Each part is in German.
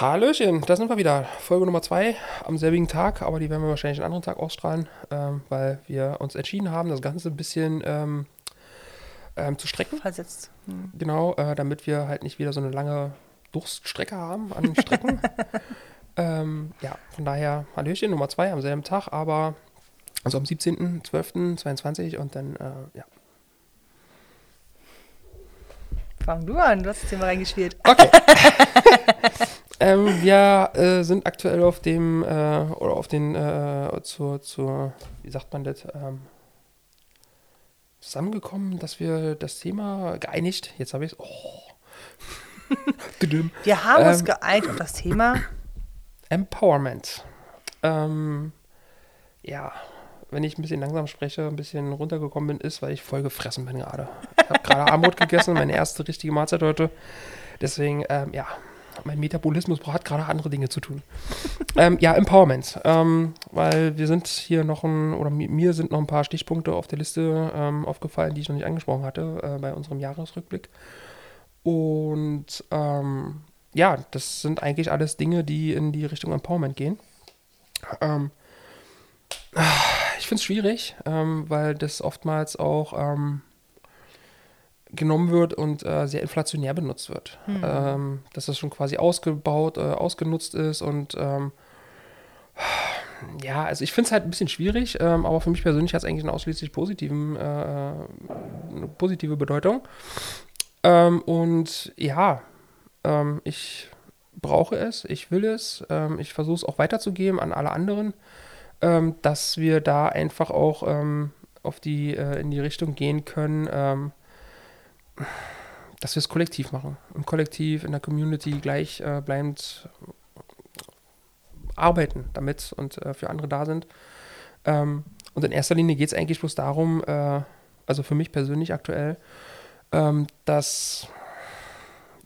Hallöchen, da sind wir wieder. Folge Nummer zwei am selbigen Tag, aber die werden wir wahrscheinlich einen anderen Tag ausstrahlen, ähm, weil wir uns entschieden haben, das Ganze ein bisschen ähm, ähm, zu strecken. Versetzt. Hm. Genau, äh, damit wir halt nicht wieder so eine lange Durststrecke haben an den Strecken. ähm, ja, von daher Hallöchen Nummer zwei am selben Tag, aber also am 17.12.22 und dann, äh, ja. Fang du an, du hast das Thema reingespielt. Okay. ähm, wir äh, sind aktuell auf dem, äh, oder auf den, äh, zur, zur, wie sagt man das, ähm, zusammengekommen, dass wir das Thema geeinigt, jetzt habe ich es, oh. Wir haben uns Ähm, geeinigt auf das Thema. Empowerment. Ähm, ja, wenn ich ein bisschen langsam spreche, ein bisschen runtergekommen bin, ist, weil ich voll gefressen bin gerade. Ich habe gerade Armut gegessen, meine erste richtige Mahlzeit heute. Deswegen, ähm, ja, mein Metabolismus hat gerade andere Dinge zu tun. ähm, ja, Empowerment. Ähm, weil wir sind hier noch ein, oder mi- mir sind noch ein paar Stichpunkte auf der Liste ähm, aufgefallen, die ich noch nicht angesprochen hatte äh, bei unserem Jahresrückblick. Und ähm, ja, das sind eigentlich alles Dinge, die in die Richtung Empowerment gehen. Ähm, ich finde es schwierig, ähm, weil das oftmals auch genommen wird und äh, sehr inflationär benutzt wird. Ähm, dass das schon quasi ausgebaut, äh, ausgenutzt ist und ähm, ja, also ich finde es halt ein bisschen schwierig, ähm, aber für mich persönlich hat es eigentlich einen ausschließlich positiven, äh, eine positive Bedeutung. Ähm, und ja, ähm, ich brauche es, ich will es, ähm, ich versuche es auch weiterzugeben an alle anderen, dass wir da einfach auch auf die, äh, in die Richtung gehen können, ähm, dass wir es kollektiv machen. Im Kollektiv, in der Community gleich äh, bleibend arbeiten damit und äh, für andere da sind. Ähm, und in erster Linie geht es eigentlich bloß darum, äh, also für mich persönlich aktuell, ähm, dass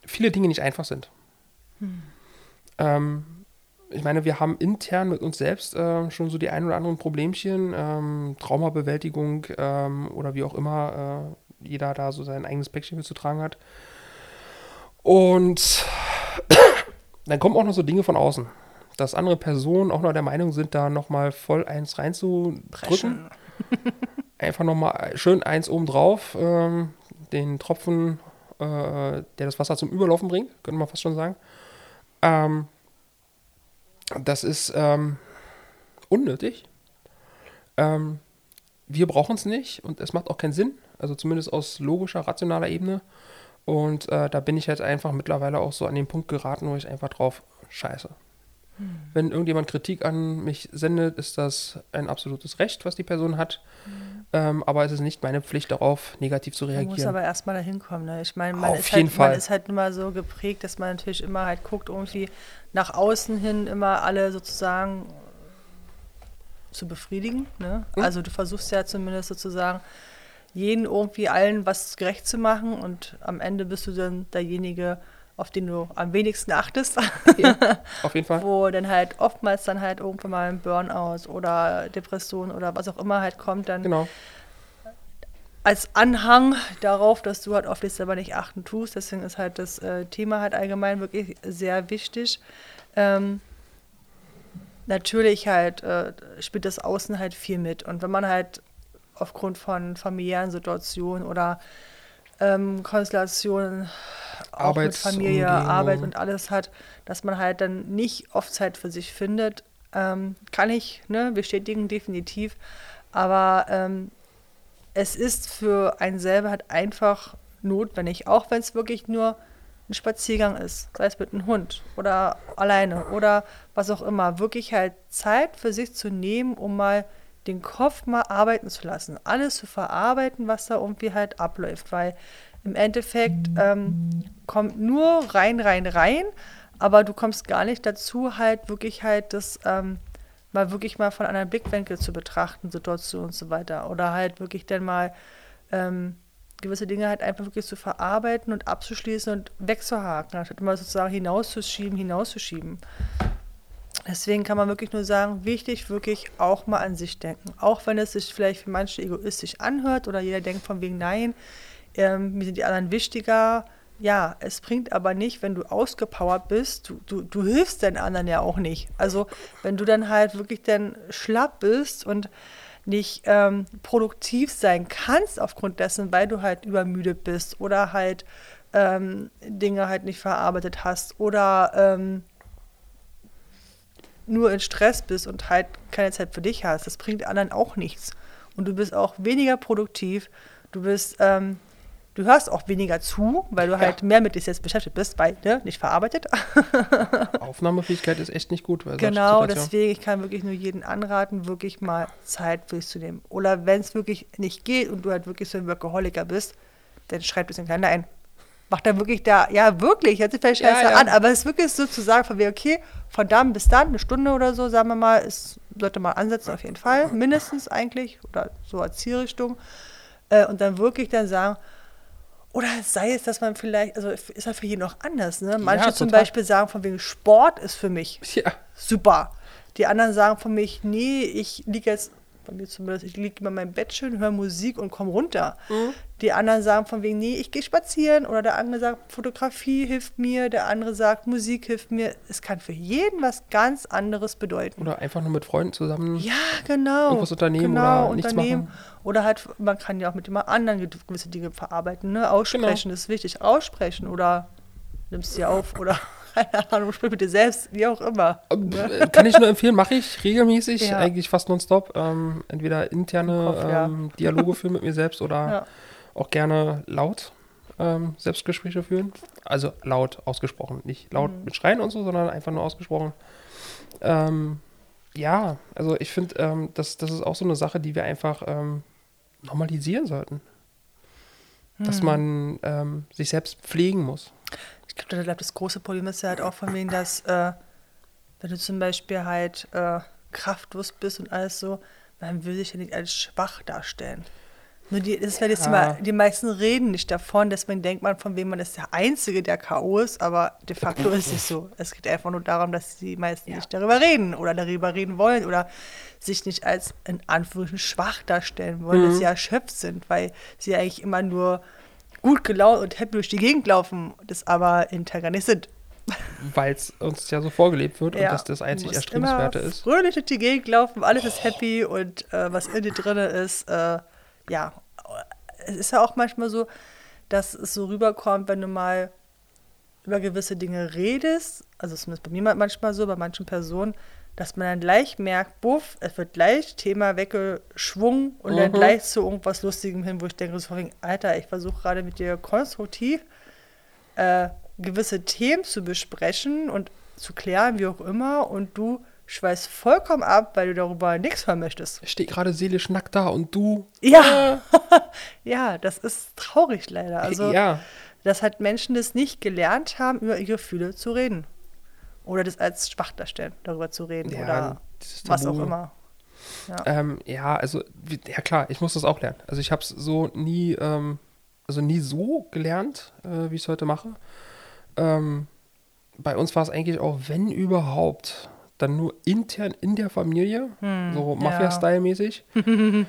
viele Dinge nicht einfach sind. Ähm, ich meine, wir haben intern mit uns selbst äh, schon so die ein oder anderen Problemchen, ähm, Traumabewältigung ähm, oder wie auch immer äh, jeder da so sein eigenes Päckchen mit zu tragen hat. Und dann kommen auch noch so Dinge von außen, dass andere Personen auch noch der Meinung sind, da nochmal voll eins reinzudrücken einfach nochmal schön eins oben drauf, ähm, den Tropfen, äh, der das Wasser zum Überlaufen bringt, könnte man fast schon sagen. Ähm, das ist ähm, unnötig. Ähm, wir brauchen es nicht und es macht auch keinen Sinn, also zumindest aus logischer, rationaler Ebene. Und äh, da bin ich jetzt einfach mittlerweile auch so an den Punkt geraten, wo ich einfach drauf scheiße. Wenn irgendjemand Kritik an mich sendet, ist das ein absolutes Recht, was die Person hat. Ähm, aber es ist nicht meine Pflicht, darauf negativ zu Man muss reagieren. aber erstmal dahin kommen. Ne? Ich meine, man, Auf ist jeden halt, Fall. man ist halt immer so geprägt, dass man natürlich immer halt guckt, irgendwie nach außen hin immer alle sozusagen zu befriedigen. Ne? Mhm. Also du versuchst ja zumindest sozusagen jeden irgendwie allen was gerecht zu machen und am Ende bist du dann derjenige, auf den du am wenigsten achtest. Ja, auf jeden Fall. wo dann halt oftmals dann halt irgendwann mal ein Burnout oder Depression oder was auch immer halt kommt, dann Genau. als Anhang darauf, dass du halt auf dich selber nicht achten tust. Deswegen ist halt das äh, Thema halt allgemein wirklich sehr wichtig. Ähm, natürlich halt äh, spielt das Außen halt viel mit. Und wenn man halt aufgrund von familiären Situationen oder ähm, Konstellationen auch mit Familie. Arbeit und alles hat, dass man halt dann nicht oft Zeit für sich findet, ähm, kann ich ne, bestätigen, definitiv. Aber ähm, es ist für einen selber halt einfach notwendig, auch wenn es wirklich nur ein Spaziergang ist, sei es mit einem Hund oder alleine oder was auch immer, wirklich halt Zeit für sich zu nehmen, um mal den Kopf mal arbeiten zu lassen, alles zu verarbeiten, was da irgendwie halt abläuft, weil im Endeffekt ähm, kommt nur rein, rein, rein, aber du kommst gar nicht dazu, halt wirklich halt das ähm, mal wirklich mal von einem Blickwinkel zu betrachten, Situationen und so weiter. Oder halt wirklich dann mal ähm, gewisse Dinge halt einfach wirklich zu verarbeiten und abzuschließen und wegzuhaken, anstatt immer sozusagen hinauszuschieben, hinauszuschieben. Deswegen kann man wirklich nur sagen, wichtig, wirklich auch mal an sich denken. Auch wenn es sich vielleicht für manche egoistisch anhört oder jeder denkt von wegen, nein, ähm, mir sind die anderen wichtiger. ja, es bringt aber nicht, wenn du ausgepowert bist, du, du, du hilfst den anderen ja auch nicht. Also wenn du dann halt wirklich dann schlapp bist und nicht ähm, produktiv sein kannst aufgrund dessen, weil du halt übermüdet bist oder halt ähm, Dinge halt nicht verarbeitet hast oder ähm, nur in Stress bist und halt keine Zeit für dich hast. Das bringt anderen auch nichts. Und du bist auch weniger produktiv. Du bist, ähm, du hörst auch weniger zu, weil du ja. halt mehr mit dir selbst beschäftigt bist, weil, ne, nicht verarbeitet. Aufnahmefähigkeit ist echt nicht gut. genau, deswegen, ich kann wirklich nur jeden anraten, wirklich mal Zeit für sich zu nehmen. Oder wenn es wirklich nicht geht und du halt wirklich so ein Workaholiker bist, dann schreib es in den Kalender ein macht er wirklich da, ja wirklich, hört sich vielleicht scheiße ja, ja. an, aber es ist wirklich so zu sagen, von wie, okay, von dann bis dann, eine Stunde oder so, sagen wir mal, ist, sollte man ansetzen auf jeden Fall, mindestens eigentlich, oder so als Zielrichtung. Äh, und dann wirklich dann sagen, oder sei es, dass man vielleicht, also ist ja für jeden noch anders, ne? Manche ja, zum Beispiel sagen von wegen Sport ist für mich ja. super. Die anderen sagen von mich, nee, ich liege jetzt bei mir zumindest, ich liege immer in meinem Bett schön, höre Musik und komme runter. Mhm. Die anderen sagen von wegen, nee, ich gehe spazieren. Oder der andere sagt, Fotografie hilft mir. Der andere sagt, Musik hilft mir. Es kann für jeden was ganz anderes bedeuten. Oder einfach nur mit Freunden zusammen. Ja, genau. Irgendwas unternehmen genau, oder nichts unternehmen. machen. Oder halt, man kann ja auch mit jemand anderen gewisse Dinge verarbeiten. Ne? Aussprechen genau. ist wichtig. Aussprechen oder nimmst sie auf oder keine Ahnung, sprich mit dir selbst, wie auch immer. Ne? Kann ich nur empfehlen, mache ich regelmäßig, ja. eigentlich fast nonstop. Ähm, entweder interne Kopf, ähm, ja. Dialoge führen mit mir selbst oder ja. auch gerne laut ähm, Selbstgespräche führen. Also laut ausgesprochen, nicht laut mhm. mit Schreien und so, sondern einfach nur ausgesprochen. Ähm, ja, also ich finde, ähm, das, das ist auch so eine Sache, die wir einfach ähm, normalisieren sollten. Dass mhm. man sich selbst pflegen muss ich glaube, das große Problem ist ja halt auch von wegen, dass, äh, wenn du zum Beispiel halt äh, kraftlos bist und alles so, man will sich ja nicht als schwach darstellen. Nur die, das ja. das immer, die meisten reden nicht davon, dass man denkt, man von wem man ist der Einzige, der K.O. ist, aber de facto ist es so. Es geht einfach nur darum, dass die meisten ja. nicht darüber reden oder darüber reden wollen oder sich nicht als in Anführungsstrichen schwach darstellen wollen, mhm. dass sie erschöpft sind, weil sie eigentlich immer nur gut gelaunt und happy durch die Gegend laufen, das aber hinterher gar nicht sind. Weil es uns ja so vorgelebt wird ja, und das das einzig Erstrebenswerte ist. Fröhlich durch die Gegend laufen, alles oh. ist happy und äh, was in dir drin ist, äh, ja. Es ist ja auch manchmal so, dass es so rüberkommt, wenn du mal über gewisse Dinge redest, also zumindest bei mir manchmal so, bei manchen Personen, dass man dann gleich merkt, buff, es wird gleich Thema weggeschwungen und mhm. dann gleich zu irgendwas Lustigem hin, wo ich denke, so wegen, Alter, ich versuche gerade mit dir konstruktiv äh, gewisse Themen zu besprechen und zu klären, wie auch immer, und du schweißt vollkommen ab, weil du darüber nichts hören möchtest. Ich stehe gerade seelisch nackt da und du. Ja, ja, das ist traurig leider. Also, ja. dass halt Menschen das nicht gelernt haben, über ihre Gefühle zu reden. Oder das als schwach darstellen, darüber zu reden ja, oder was auch immer. Ja. Ähm, ja, also, ja klar, ich muss das auch lernen. Also ich habe es so nie, ähm, also nie so gelernt, äh, wie ich es heute mache. Ähm, bei uns war es eigentlich auch, wenn überhaupt, dann nur intern in der Familie, hm, so Mafia-Style-mäßig.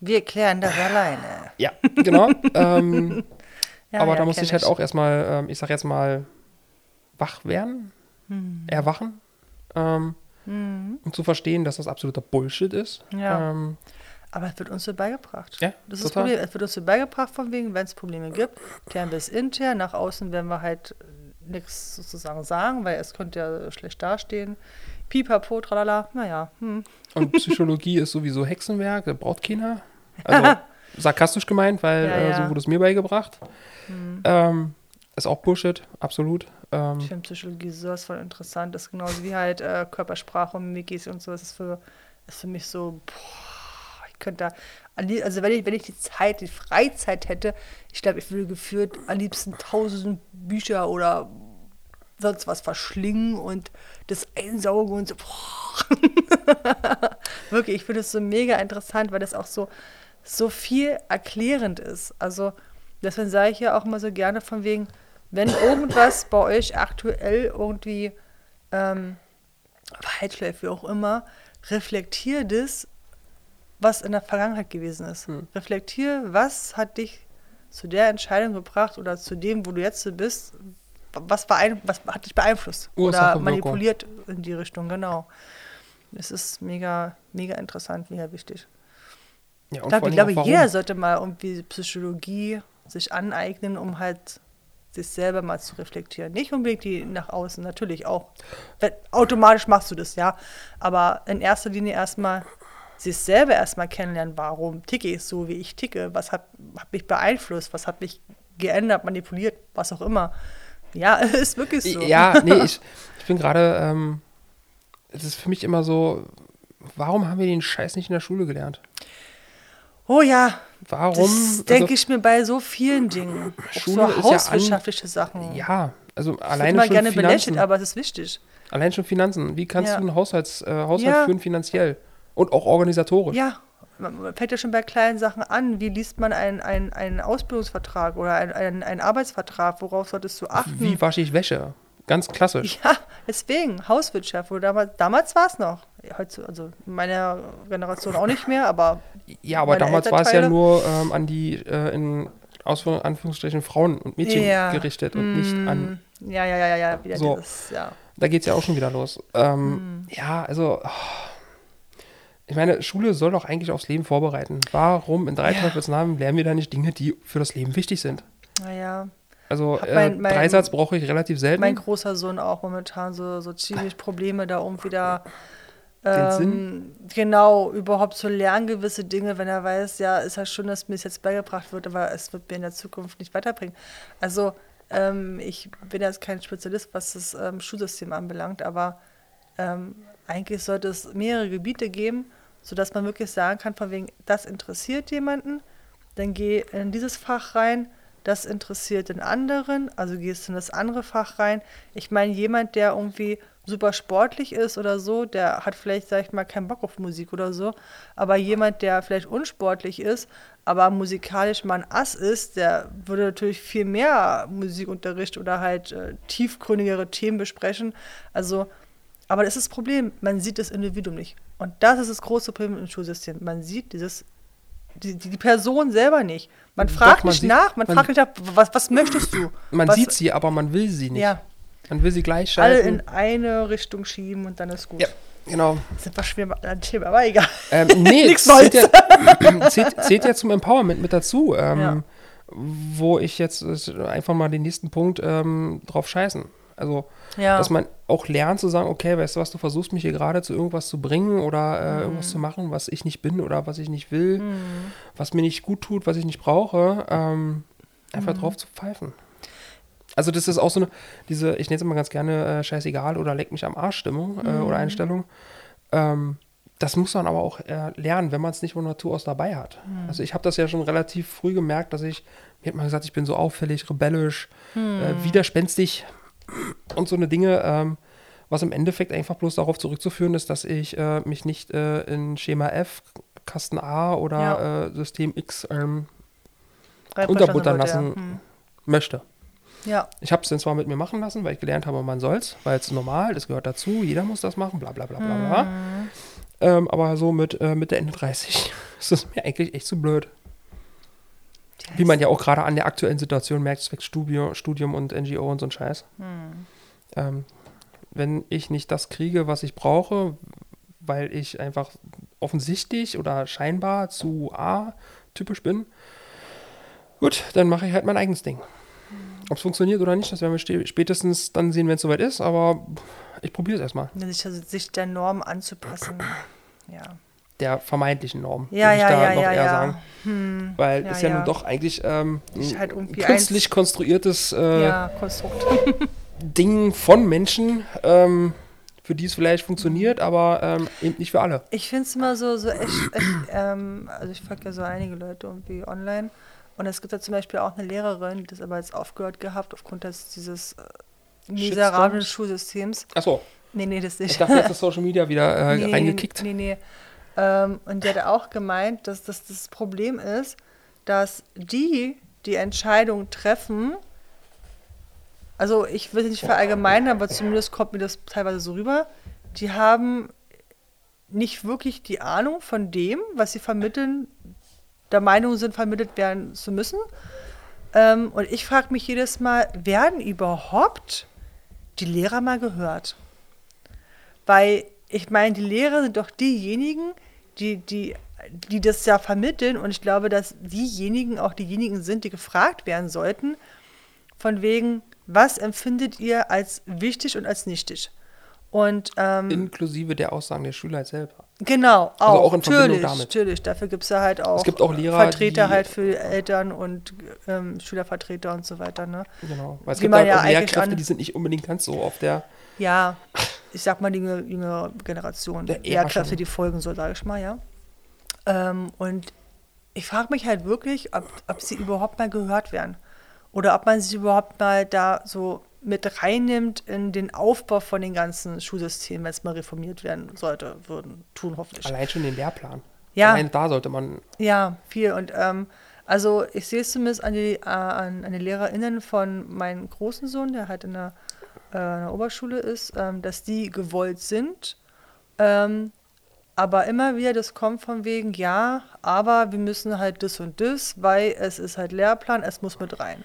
Wir klären das alleine. Ja, genau. ähm, ja, aber ja, da musste ich halt auch erstmal, ähm, ich sag jetzt mal, wach werden hm. erwachen. Ähm, hm. Um zu verstehen, dass das absoluter Bullshit ist. Ja. Ähm, aber es wird uns so beigebracht. Ja, das ist total. das Problem. Es wird uns so beigebracht, von wegen, wenn es Probleme gibt, klären wir es intern. Nach außen werden wir halt nichts sozusagen sagen, weil es könnte ja schlecht dastehen. Pipapo, tralala, naja. Hm. Und Psychologie ist sowieso Hexenwerk, braucht keiner. Also sarkastisch gemeint, weil ja, ja. Äh, so wurde es mir beigebracht. Hm. Ähm, ist auch Bullshit, absolut. Ähm, ich finde Psychologie sowas voll interessant. Das ist genauso wie halt äh, Körpersprache und Mimikis und so. Das ist für, ist für mich so, boah, ich könnte da, also wenn ich, wenn ich die Zeit, die Freizeit hätte, ich glaube, ich würde geführt am liebsten tausend Bücher oder sonst was verschlingen und das einsaugen und so. Wirklich, ich finde es so mega interessant, weil das auch so, so viel erklärend ist. Also, deswegen sage ich ja auch immer so gerne von wegen, wenn irgendwas bei euch aktuell irgendwie ähm, läuft, wie auch immer, reflektier das, was in der Vergangenheit gewesen ist. Hm. Reflektier, was hat dich zu der Entscheidung gebracht oder zu dem, wo du jetzt bist? Was, beein was hat dich beeinflusst Ursache, oder manipuliert in die Richtung, genau. Es ist mega, mega interessant, mega wichtig. Ja, Ich glaube, ich glaube jeder sollte mal irgendwie Psychologie sich aneignen, um halt sich selber mal zu reflektieren. Nicht unbedingt die nach außen, natürlich auch. Automatisch machst du das, ja. Aber in erster Linie erstmal sich selber erstmal kennenlernen, warum ticke ich so, wie ich ticke, was hat, hat mich beeinflusst, was hat mich geändert, manipuliert, was auch immer. Ja, ist wirklich so. Ja, nee, ich, ich bin gerade, ähm, es ist für mich immer so, warum haben wir den Scheiß nicht in der Schule gelernt? Oh ja, Warum? das denke also, ich mir bei so vielen Dingen. Auch Schule so ja hauswirtschaftliche Sachen. Ja, also Das wird alleine immer schon gerne Finanzen. belächelt, aber es ist wichtig. Allein schon Finanzen. Wie kannst Ja. du einen Haushalts, äh, Haushalt Ja. führen finanziell? Und auch organisatorisch. Ja, man fängt ja schon bei kleinen Sachen an. Wie liest man einen, einen, einen Ausbildungsvertrag oder einen, einen, einen Arbeitsvertrag? Worauf solltest du achten? Wie wasche ich Wäsche? Ganz klassisch. Ja, deswegen, Hauswirtschaft. Damals damals war es noch. Also in meiner Generation auch nicht mehr, aber Ja, aber damals war es ja nur ähm, an die äh, in Ausführ- Anführungsstrichen Frauen und Mädchen Ja. gerichtet und nicht an. mm, ja, ja, ja, ja, ja, wieder So. dieses, ja. Da geht es ja auch schon wieder los. Ähm, Mm. Ja, also. oh. Ich meine, Schule soll doch eigentlich aufs Leben vorbereiten. Warum in drei Ja. Teufelsnamen lernen wir da nicht Dinge, die für das Leben wichtig sind? Naja, Also äh, mein- mein- Dreisatz brauche ich relativ selten. mein großer Sohn auch momentan so, so ziemlich Probleme, da um wieder Den Sinn? ähm, genau überhaupt zu lernen, gewisse Dinge, wenn er weiß, ja, ist halt schon, dass mir es jetzt beigebracht wird, aber es wird mir in der Zukunft nicht weiterbringen. Also ähm, ich bin jetzt kein Spezialist, was das ähm, Schulsystem anbelangt, aber ähm, eigentlich sollte es mehrere Gebiete geben, sodass man wirklich sagen kann, von wegen, das interessiert jemanden, dann geh in dieses Fach rein, das interessiert den anderen, also gehst in das andere Fach rein. Ich meine, jemand, der irgendwie super sportlich ist oder so, der hat vielleicht, sag ich mal, keinen Bock auf Musik oder so, aber jemand, der vielleicht unsportlich ist, aber musikalisch mal ein Ass ist, der würde natürlich viel mehr Musikunterricht oder halt äh, tiefgründigere Themen besprechen. Also, aber das ist das Problem, man sieht das Individuum nicht. Und das ist das große Problem im Schulsystem. Man sieht dieses, die, die Person selber nicht. Man Doch, fragt man nicht sieht- nach, man, man- fragt nicht nach, was, was möchtest du? Man was, sieht sie, aber man will sie nicht. Ja, Man will sie gleich alle schalten. in eine Richtung schieben und dann ist gut. Ja, genau. Das ist etwas schwer, ein Thema, aber egal. Ähm, nee, Nichts zählt ja, zählt, zählt ja zum Empowerment mit dazu, ähm, Ja. wo ich jetzt äh, einfach mal den nächsten Punkt ähm, drauf scheißen. Also, Ja. dass man auch lernt zu sagen, okay, weißt du was, du versuchst mich hier gerade zu irgendwas zu bringen oder äh, irgendwas zu machen, was ich nicht bin oder was ich nicht will, was mir nicht gut tut, was ich nicht brauche, ähm, einfach drauf zu pfeifen. Also das ist auch so eine, diese, ich nenne es immer ganz gerne äh, scheißegal oder leck mich am Arsch Stimmung äh, oder Einstellung. Ähm, das muss man aber auch äh, lernen, wenn man es nicht von Natur aus dabei hat. Also ich habe das ja schon relativ früh gemerkt, dass ich, mir hat man gesagt, ich bin so auffällig, rebellisch, äh, widerspenstig und so eine Dinge, ähm, was im Endeffekt einfach bloß darauf zurückzuführen ist, dass ich äh, mich nicht äh, in Schema F, Kasten A oder Ja. äh, System X ähm, unterbuttern lassen. Ja. Hm. möchte. ja. Ich habe es dann zwar mit mir machen lassen, weil ich gelernt habe, man soll's, weil es normal, das gehört dazu, jeder muss das machen, bla bla bla bla bla. Mhm. Ähm, aber so mit äh, Mitte Ende 30 ist es mir eigentlich echt zu blöd. Wie man ja auch gerade an der aktuellen Situation merkt, zwecks Studio, Studium und NGO und so ein Scheiß. Hm. Ähm, wenn ich nicht das kriege, was ich brauche, weil ich einfach offensichtlich oder scheinbar zu A-typisch bin, gut, dann mache ich halt mein eigenes Ding. Ob es funktioniert oder nicht, das werden wir ste- spätestens dann sehen, wenn es soweit ist, aber ich probiere es erstmal. Sich, also sich der Norm anzupassen. Ja. Der vermeintlichen Norm, Ja, würde ja, ich da ja, noch ja, eher ja. sagen. Hm. Weil Ja, ist ja, ja. nun doch eigentlich ähm, ein halt künstlich konstruiertes äh, ja. Ding von Menschen, ähm, für die es vielleicht funktioniert, aber ähm, eben nicht für alle. Ich finde es immer so, so echt, echt ähm, also ich folge ja so einige Leute irgendwie online und es gibt da zum Beispiel auch eine Lehrerin, die das aber jetzt aufgehört gehabt aufgrund des, dieses äh, miserablen? Schulsystems. Achso, Nee, nee, das nicht. ich dachte, jetzt ist Social Media wieder äh, nee, reingekickt. Nee, nee. Ähm, und der hat auch gemeint, dass das das Problem ist, dass die die Entscheidung treffen, also ich will es nicht verallgemeinern, aber zumindest kommt mir das teilweise so rüber, die haben nicht wirklich die Ahnung von dem, was sie vermitteln, der Meinung sind, vermittelt werden zu müssen. Ähm, und ich frage mich jedes Mal, werden überhaupt die Lehrer mal gehört? Weil ich meine, die Lehrer sind doch diejenigen, die, die, die das ja vermitteln. Und ich glaube, dass diejenigen auch diejenigen sind, die gefragt werden sollten, von wegen, was empfindet ihr als wichtig und als nichtig? Und ähm, Inklusive der Aussagen der Schüler selber. Genau, auch, Also auch in Verbindung natürlich, damit. natürlich. Dafür gibt es ja halt auch, Es gibt auch Lehrer, Vertreter die- halt für Eltern und ähm, Schülervertreter und so weiter. Ne? Genau. Weil es Wie gibt halt ja auch Lehrkräfte, die sind nicht unbedingt ganz so auf der. Ja, ich sag mal die jüngere, Generation, Der eher schon. die folgen so, sage ich mal, ja. Ähm, und ich frage mich halt wirklich, ob, ob sie überhaupt mal gehört werden. Oder ob man sie überhaupt mal da so mit reinnimmt in den Aufbau von den ganzen Schulsystemen, wenn es mal reformiert werden sollte, würden, tun hoffentlich. Allein schon den Lehrplan. Ja. Allein da sollte man. Ja, viel. Und ähm, also ich sehe es zumindest an die, äh, an, an die LehrerInnen von meinem großen Sohn, der halt in der, äh, in der Oberschule ist, ähm, dass die gewollt sind. Ähm, aber immer wieder, das kommt von wegen, ja, aber wir müssen halt das und das, weil es ist halt Lehrplan, es muss mit rein.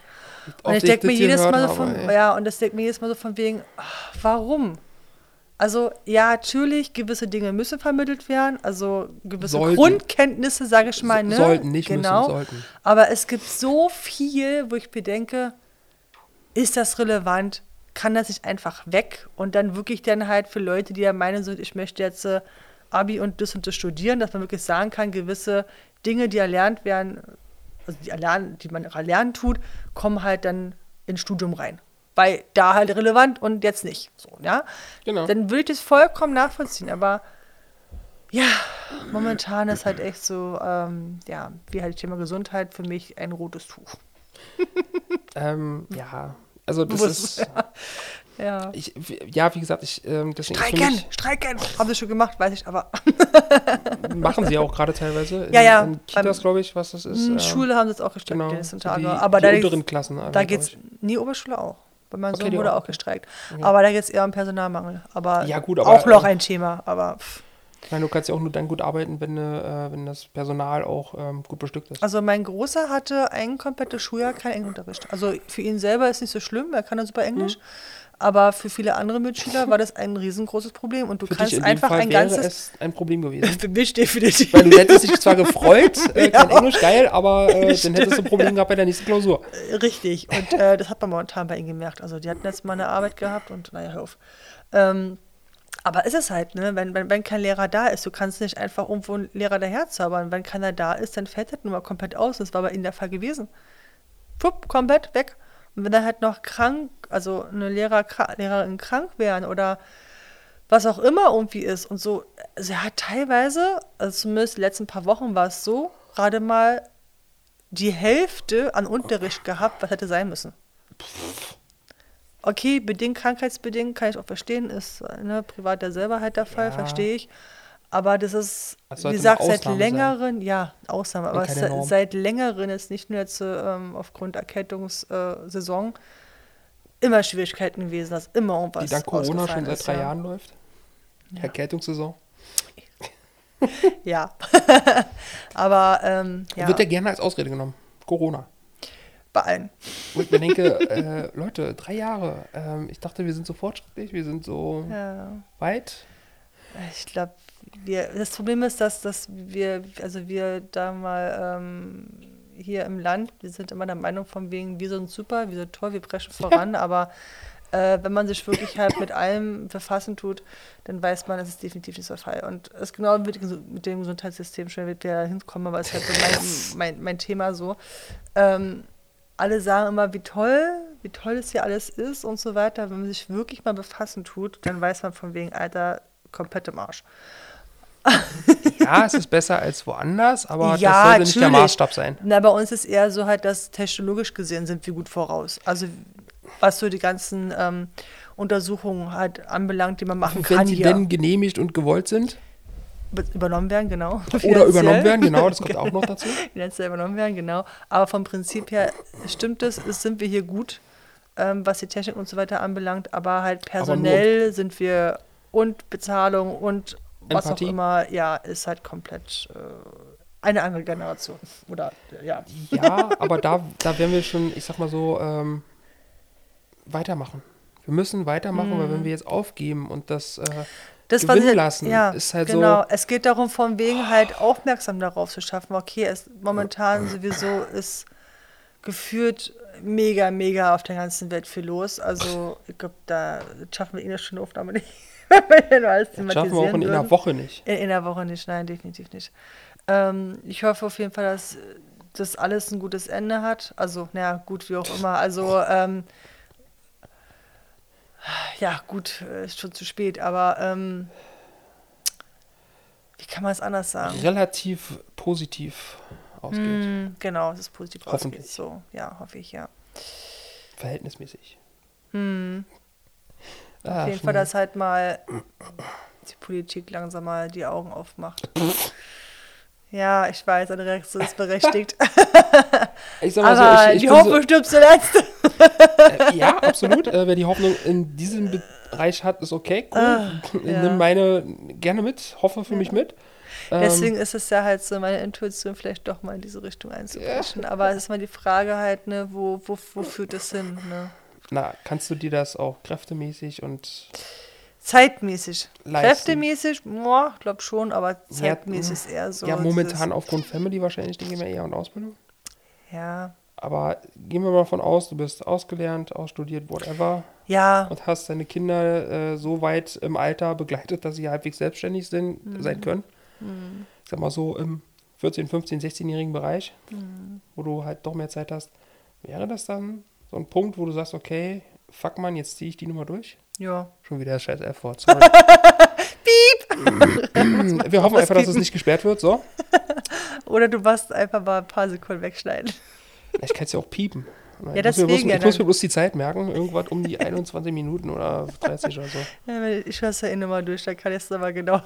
Und ich denke mir jedes Mal so von, ey. ja, und das denkt mir jedes Mal so von wegen, ach, warum? Also, ja, natürlich, gewisse Dinge müssen vermittelt werden, also gewisse Sollten. Grundkenntnisse, sage ich mal, ne? Sollten, nicht genau. müssen, sollten. Aber es gibt so viel, wo ich mir denke, ist das relevant? Kann das nicht einfach weg? Und dann wirklich dann halt für Leute, die der Meinung sind, ich möchte jetzt äh, Abi und das und das studieren, dass man wirklich sagen kann, gewisse Dinge, die erlernt werden, also die, erlernen, die man erlernen tut, kommen halt dann ins Studium rein. Weil da halt relevant und jetzt nicht. So, ja? Genau. Dann würde ich das vollkommen nachvollziehen, aber ja, momentan ist halt echt so, ähm, ja, wie halt Thema Gesundheit für mich ein rotes Tuch. Ähm, ja. Also das ist. Ja. Ich, ja, wie gesagt, ich ähm, deswegen Streiken, mich, streiken. Haben sie schon gemacht, weiß ich, aber machen sie auch gerade teilweise. In, Ja, ja, In Kitas, glaube ich, was das ist. in ähm, Schule haben sie es auch gestreikt Genau. die letzten Tage. die, aber die da unteren Klassen. also, da glaub geht's, nie Oberschule auch. Bei meinem Okay, Sohn wurde auch. auch gestreikt. Okay. Aber da geht es eher um Personalmangel. Aber, Ja, gut, aber, auch noch äh, ein Thema. Aber pff. Ich meine, du kannst ja auch nur dann gut arbeiten, wenn, äh, wenn das Personal auch ähm, gut bestückt ist. also mein Großer hatte ein komplettes Schuljahr keinen Englischunterricht. Also für ihn selber ist nicht so schlimm, er kann ja super Englisch. Mhm. Aber für viele andere Mitschüler war das ein riesengroßes Problem. Und du Für kannst einfach Fall ein wäre ganzes. es ein Problem gewesen. Für mich definitiv. Weil du hättest dich zwar gefreut, äh, kein Ja. Englisch, geil, aber äh, dann hättest du ein Problem gehabt bei der nächsten Klausur. Richtig. Und äh, das hat man momentan bei ihnen gemerkt. Also die hatten jetzt mal eine Arbeit gehabt und naja, hör auf. Ähm, aber ist es halt, ne? Wenn, wenn, wenn kein Lehrer da ist, du kannst nicht einfach irgendwo einen Lehrer daherzaubern. Wenn keiner da ist, dann fällt das nun mal komplett aus. Das war bei ihnen der Fall gewesen. Pupp, komplett weg. Und wenn dann halt noch krank, also eine Lehrer, Lehrerin krank wären oder was auch immer irgendwie ist und so, sie hat teilweise, also zumindest die letzten paar Wochen war es so, gerade mal die Hälfte an Unterricht gehabt, was hätte sein müssen. Okay, bedingt, krankheitsbedingt, kann ich auch verstehen, ist ne, privat ja selber halt der Fall, Ja. verstehe ich. Aber das ist, Das wie gesagt, seit längeren, ja, Ausnahme, aber se- seit längeren ist nicht nur jetzt ähm, aufgrund Erkältungssaison immer Schwierigkeiten gewesen, dass immer irgendwas Die dank Corona schon seit ist, drei ja. Jahren läuft. Erkältungssaison. Ja. aber ähm, ja, Wird ja gerne als Ausrede genommen. Corona. Bei allen. Wo ich mir denke, äh, Leute, drei Jahre. Ähm, ich dachte, wir sind so fortschrittlich, wir sind so Ja. weit. Ich glaube, wir, das Problem ist, dass, dass wir, also wir da mal ähm, hier im Land, wir sind immer der Meinung von wegen, wir sind super, wir sind toll, wir preschen voran, aber äh, wenn man sich wirklich halt mit allem befassen tut, dann weiß man, das ist definitiv nicht so der Fall. Und es ist genau mit, mit dem Gesundheitssystem schon wird wir hinkommen, aber es ist halt so mein, mein, mein Thema so. Ähm, alle sagen immer, wie toll, wie toll es hier alles ist und so weiter. Wenn man sich wirklich mal befassen tut, dann weiß man von wegen, Alter, komplett im Arsch. Ja, es ist besser als woanders, aber Ja, das sollte nicht der. Maßstab sein. Na, bei uns ist eher so halt, dass technologisch gesehen sind wir gut voraus. Also was so die ganzen ähm, Untersuchungen halt anbelangt, die man machen Wenn kann sie hier. denn genehmigt und gewollt sind übernommen werden, genau. oder Finanziell. übernommen werden, genau, das kommt auch noch dazu. Finanziell übernommen werden, genau. Aber vom Prinzip her stimmt es, es sind wir hier gut, ähm, was die Technik und so weiter anbelangt, aber halt personell sind wir und Bezahlung und was Empathie. auch immer, ja, ist halt komplett äh, eine andere Generation. Oder, ja. Ja, aber da, da werden wir schon, ich sag mal so, ähm, weitermachen. Wir müssen weitermachen, weil wenn wir jetzt aufgeben und das, äh, Das, gewinnen ich- lassen, ja, ist halt genau. so. Es geht darum, von wegen halt aufmerksam darauf zu schaffen. Okay, es momentan sowieso ist gefühlt mega, mega auf der ganzen Welt viel los. Also, ich glaube, da schaffen wir eh eine schöne Aufnahme nicht. Wenn wir alles Das schaffen wir auch in thematisieren einer. Woche nicht. In, in der Woche nicht, nein, definitiv nicht. Ähm, ich hoffe auf jeden Fall, dass das alles ein gutes Ende hat. Also, naja, gut, wie auch immer. Also, ähm, ja, gut, äh, ist schon zu spät, aber ähm, wie kann man es anders sagen? Relativ positiv ausgeht. Hm, genau, es ist positiv Hoffentlich. ausgeht. So, ja, hoffe ich, ja. Verhältnismäßig. Hm, Ah, auf jeden Fall, dass halt mal die Politik langsam mal die Augen aufmacht. Ja, ich weiß, deine Reaktion ist berechtigt. ich sag mal so, Aber ich, ich die Hoffnung stirbt zuletzt. Äh, Ja, absolut. Äh, wer die Hoffnung in diesem Bereich hat, ist okay. Cool. Ah, ja. Nimm meine gerne mit, hoffe für mich mit. Ähm, Deswegen ist es ja halt so meine Intuition, vielleicht doch mal in diese Richtung einzubrechen. Aber es ist mal die Frage halt, ne, wo, wo, wo führt das hin? Ne? na, kannst du dir das auch kräftemäßig und Zeitmäßig. Leisten. Kräftemäßig, boah, glaub schon, aber zeitmäßig ist eher so. ja, momentan aufgrund Family wahrscheinlich, denke ich mal, eher und Ausbildung. Ja. Aber gehen wir mal von aus, du bist ausgelernt, ausstudiert, whatever, Ja, und hast deine Kinder äh, so weit im Alter begleitet, dass sie halbwegs selbstständig sind, Mhm. sein können. Ich sag mal so im 14-, 15-, 16-jährigen Bereich, Mhm. wo du halt doch mehr Zeit hast. Wäre das dann so ein Punkt, wo du sagst, okay, fuck man, jetzt ziehe ich die Nummer durch? ja. Schon wieder scheiß F-Wort. sorry. Piep! Wir hoffen einfach, dass es nicht gesperrt wird, so. Oder du machst einfach mal ein paar Sekunden wegschneiden. Ich kann es ja auch piepen. Ich muss mir deswegen bloß, ja ich muss mir bloß die Zeit merken, irgendwas um die 21 Minuten oder 30 oder so. Ja, ich höre es ja eh nochmal durch, dann kann ich es aber genau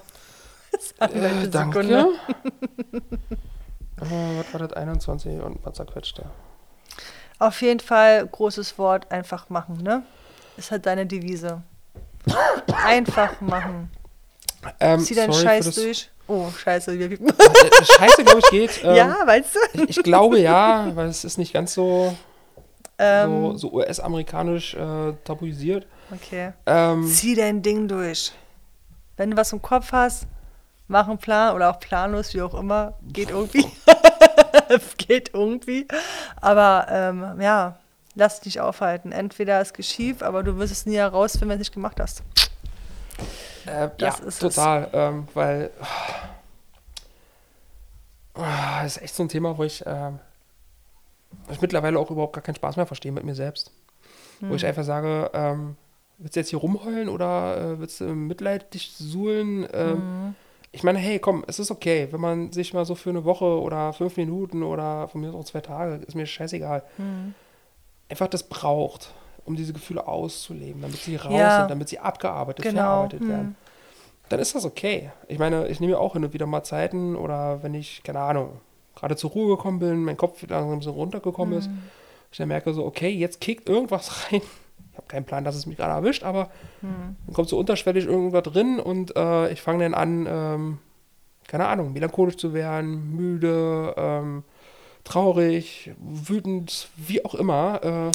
sagen. Äh, danke. Sekunde. äh, was war das? 21 und was zerquetscht der? Auf jeden Fall großes Wort, einfach machen, ne? Ist halt deine Devise. Einfach machen. Ähm, Zieh deinen Scheiß durch. Oh, scheiße, wir piepen. Äh, Scheiße, glaube ich, geht. Ähm, ja, weißt du? Ich glaube ja, weil es ist nicht ganz so, Ähm, so, so US-amerikanisch äh, tabuisiert. Okay. Ähm, Zieh dein Ding durch. Wenn du was im Kopf hast, mach einen Plan oder auch planlos, wie auch immer. Geht irgendwie. Geht irgendwie. Aber ähm, ja, lass dich aufhalten. Entweder es geschieht, aber du wirst es nie herausfinden, wenn du es nicht gemacht hast. Äh, Das ja, ist total, ähm, weil ah, das ist echt so ein Thema, wo ich, wo ich mittlerweile auch überhaupt gar keinen Spaß mehr verstehe mit mir selbst. Wo Hm. ich einfach sage, ähm, willst du jetzt hier rumheulen oder äh, willst du Mitleid dich suhlen? Ähm, Mhm. Ich meine, hey, komm, es ist okay, wenn man sich mal so für eine Woche oder fünf Minuten oder von mir aus auch zwei Tage, ist mir scheißegal, Mhm. einfach das braucht, um diese Gefühle auszuleben, damit sie raus Ja. sind, damit sie abgearbeitet, Genau. verarbeitet Hm. werden dann ist das okay. Ich meine, ich nehme ja auch hin und wieder mal Zeiten oder wenn ich, keine Ahnung, gerade zur Ruhe gekommen bin, mein Kopf wieder langsam so runtergekommen ist, ich dann merke so, okay, jetzt kickt irgendwas rein. Ich habe keinen Plan, dass es mich gerade erwischt, aber Hm. dann kommt so unterschwellig irgendwas drin und äh, ich fange dann an, ähm, keine Ahnung, melancholisch zu werden, müde, ähm, traurig, wütend, wie auch immer. Äh,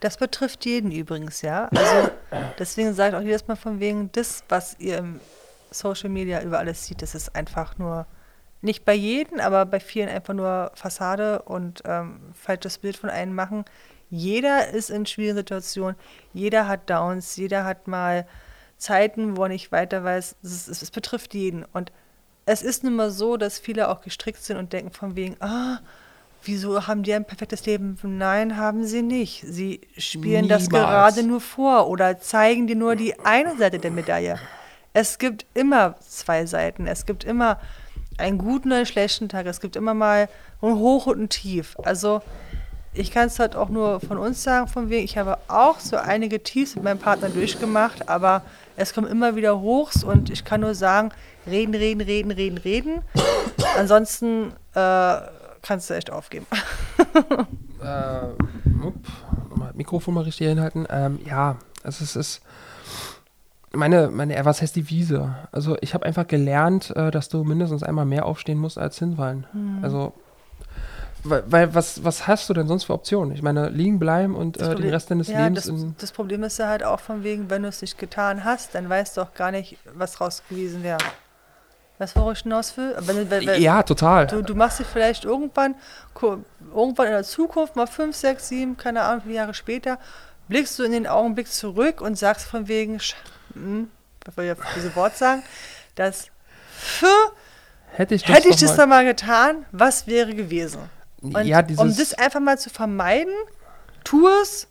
Das betrifft jeden übrigens, ja. Also deswegen sage ich auch jedes Mal von wegen, das, was ihr im Social Media über alles sieht, das ist einfach nur, nicht bei jedem, aber bei vielen einfach nur Fassade und ähm, falsches Bild von einem machen. Jeder ist in schwierigen Situationen, jeder hat Downs, jeder hat mal Zeiten, wo er nicht weiter weiß. Es, betrifft jeden. Und es ist nun mal so, dass viele auch gestrickt sind und denken von wegen, ah, wieso haben die ein perfektes Leben? Nein, haben sie nicht. Sie spielen das Niemals. gerade nur vor oder zeigen dir nur die eine Seite der Medaille. Es gibt immer zwei Seiten. Es gibt immer einen guten und einen schlechten Tag. Es gibt immer mal ein Hoch und ein Tief. Also ich kann es halt auch nur von uns sagen, von wegen, ich habe auch so einige Tiefs mit meinem Partner durchgemacht, aber es kommen immer wieder Hochs und ich kann nur sagen, reden, reden, reden, reden, reden. Ansonsten äh, kannst du echt aufgeben. äh, upp, nochmal Mikrofon mal richtig hinhalten. Ähm, ja, es ist, meine, meine, was heißt die Wiese? Also ich habe einfach gelernt, äh, dass du mindestens einmal mehr aufstehen musst als hinfallen. Hm. Also, weil, weil, was, was hast du denn sonst für Optionen? Ich meine, liegen bleiben und äh, den Rest deines ja, Lebens das, das Problem ist ja halt auch von wegen, wenn du es nicht getan hast, dann weißt du auch gar nicht, was draus gewesen wäre. Weißt du, worauf ich hinaus will? Wenn, wenn, wenn, Ja, total. Du, du machst dich vielleicht irgendwann, irgendwann in der Zukunft, mal fünf, sechs, sieben, keine Ahnung, wie viele Jahre später, blickst du in den Augenblick zurück und sagst von wegen, hm, bevor ich diese Wort sagen, dass für, hätte ich das, hätte ich das mal, dann mal getan, was wäre gewesen? Und ja, um das einfach mal zu vermeiden, tu es,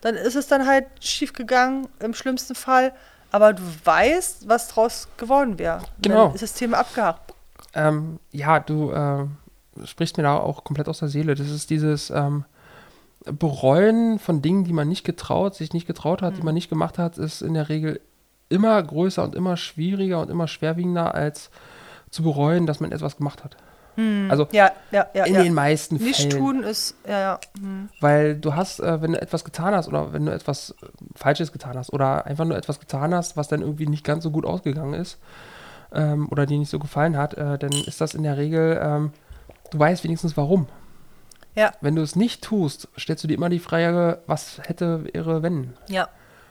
dann ist es dann halt schief gegangen im schlimmsten Fall, aber du weißt, was draus geworden wäre. Genau. Dann ist das Thema abgehakt. ähm, ja, du äh, sprichst mir da auch komplett aus der Seele. Das ist dieses ähm, Bereuen von Dingen, die man nicht getraut, sich nicht getraut hat, die Mhm. man nicht gemacht hat, ist in der Regel immer größer und immer schwieriger und immer schwerwiegender als zu bereuen, dass man etwas gemacht hat. Also Ja, ja, ja. in den meisten Nicht Fällen. tun ist, ja, ja. Hm. Weil du hast, äh, wenn du etwas getan hast oder wenn du etwas äh, Falsches getan hast oder einfach nur etwas getan hast, was dann irgendwie nicht ganz so gut ausgegangen ist ähm, oder dir nicht so gefallen hat, äh, dann ist das in der Regel, ähm, du weißt wenigstens warum. Ja. Wenn du es nicht tust, stellst du dir immer die Frage, was hätte, wäre, wenn. Ja.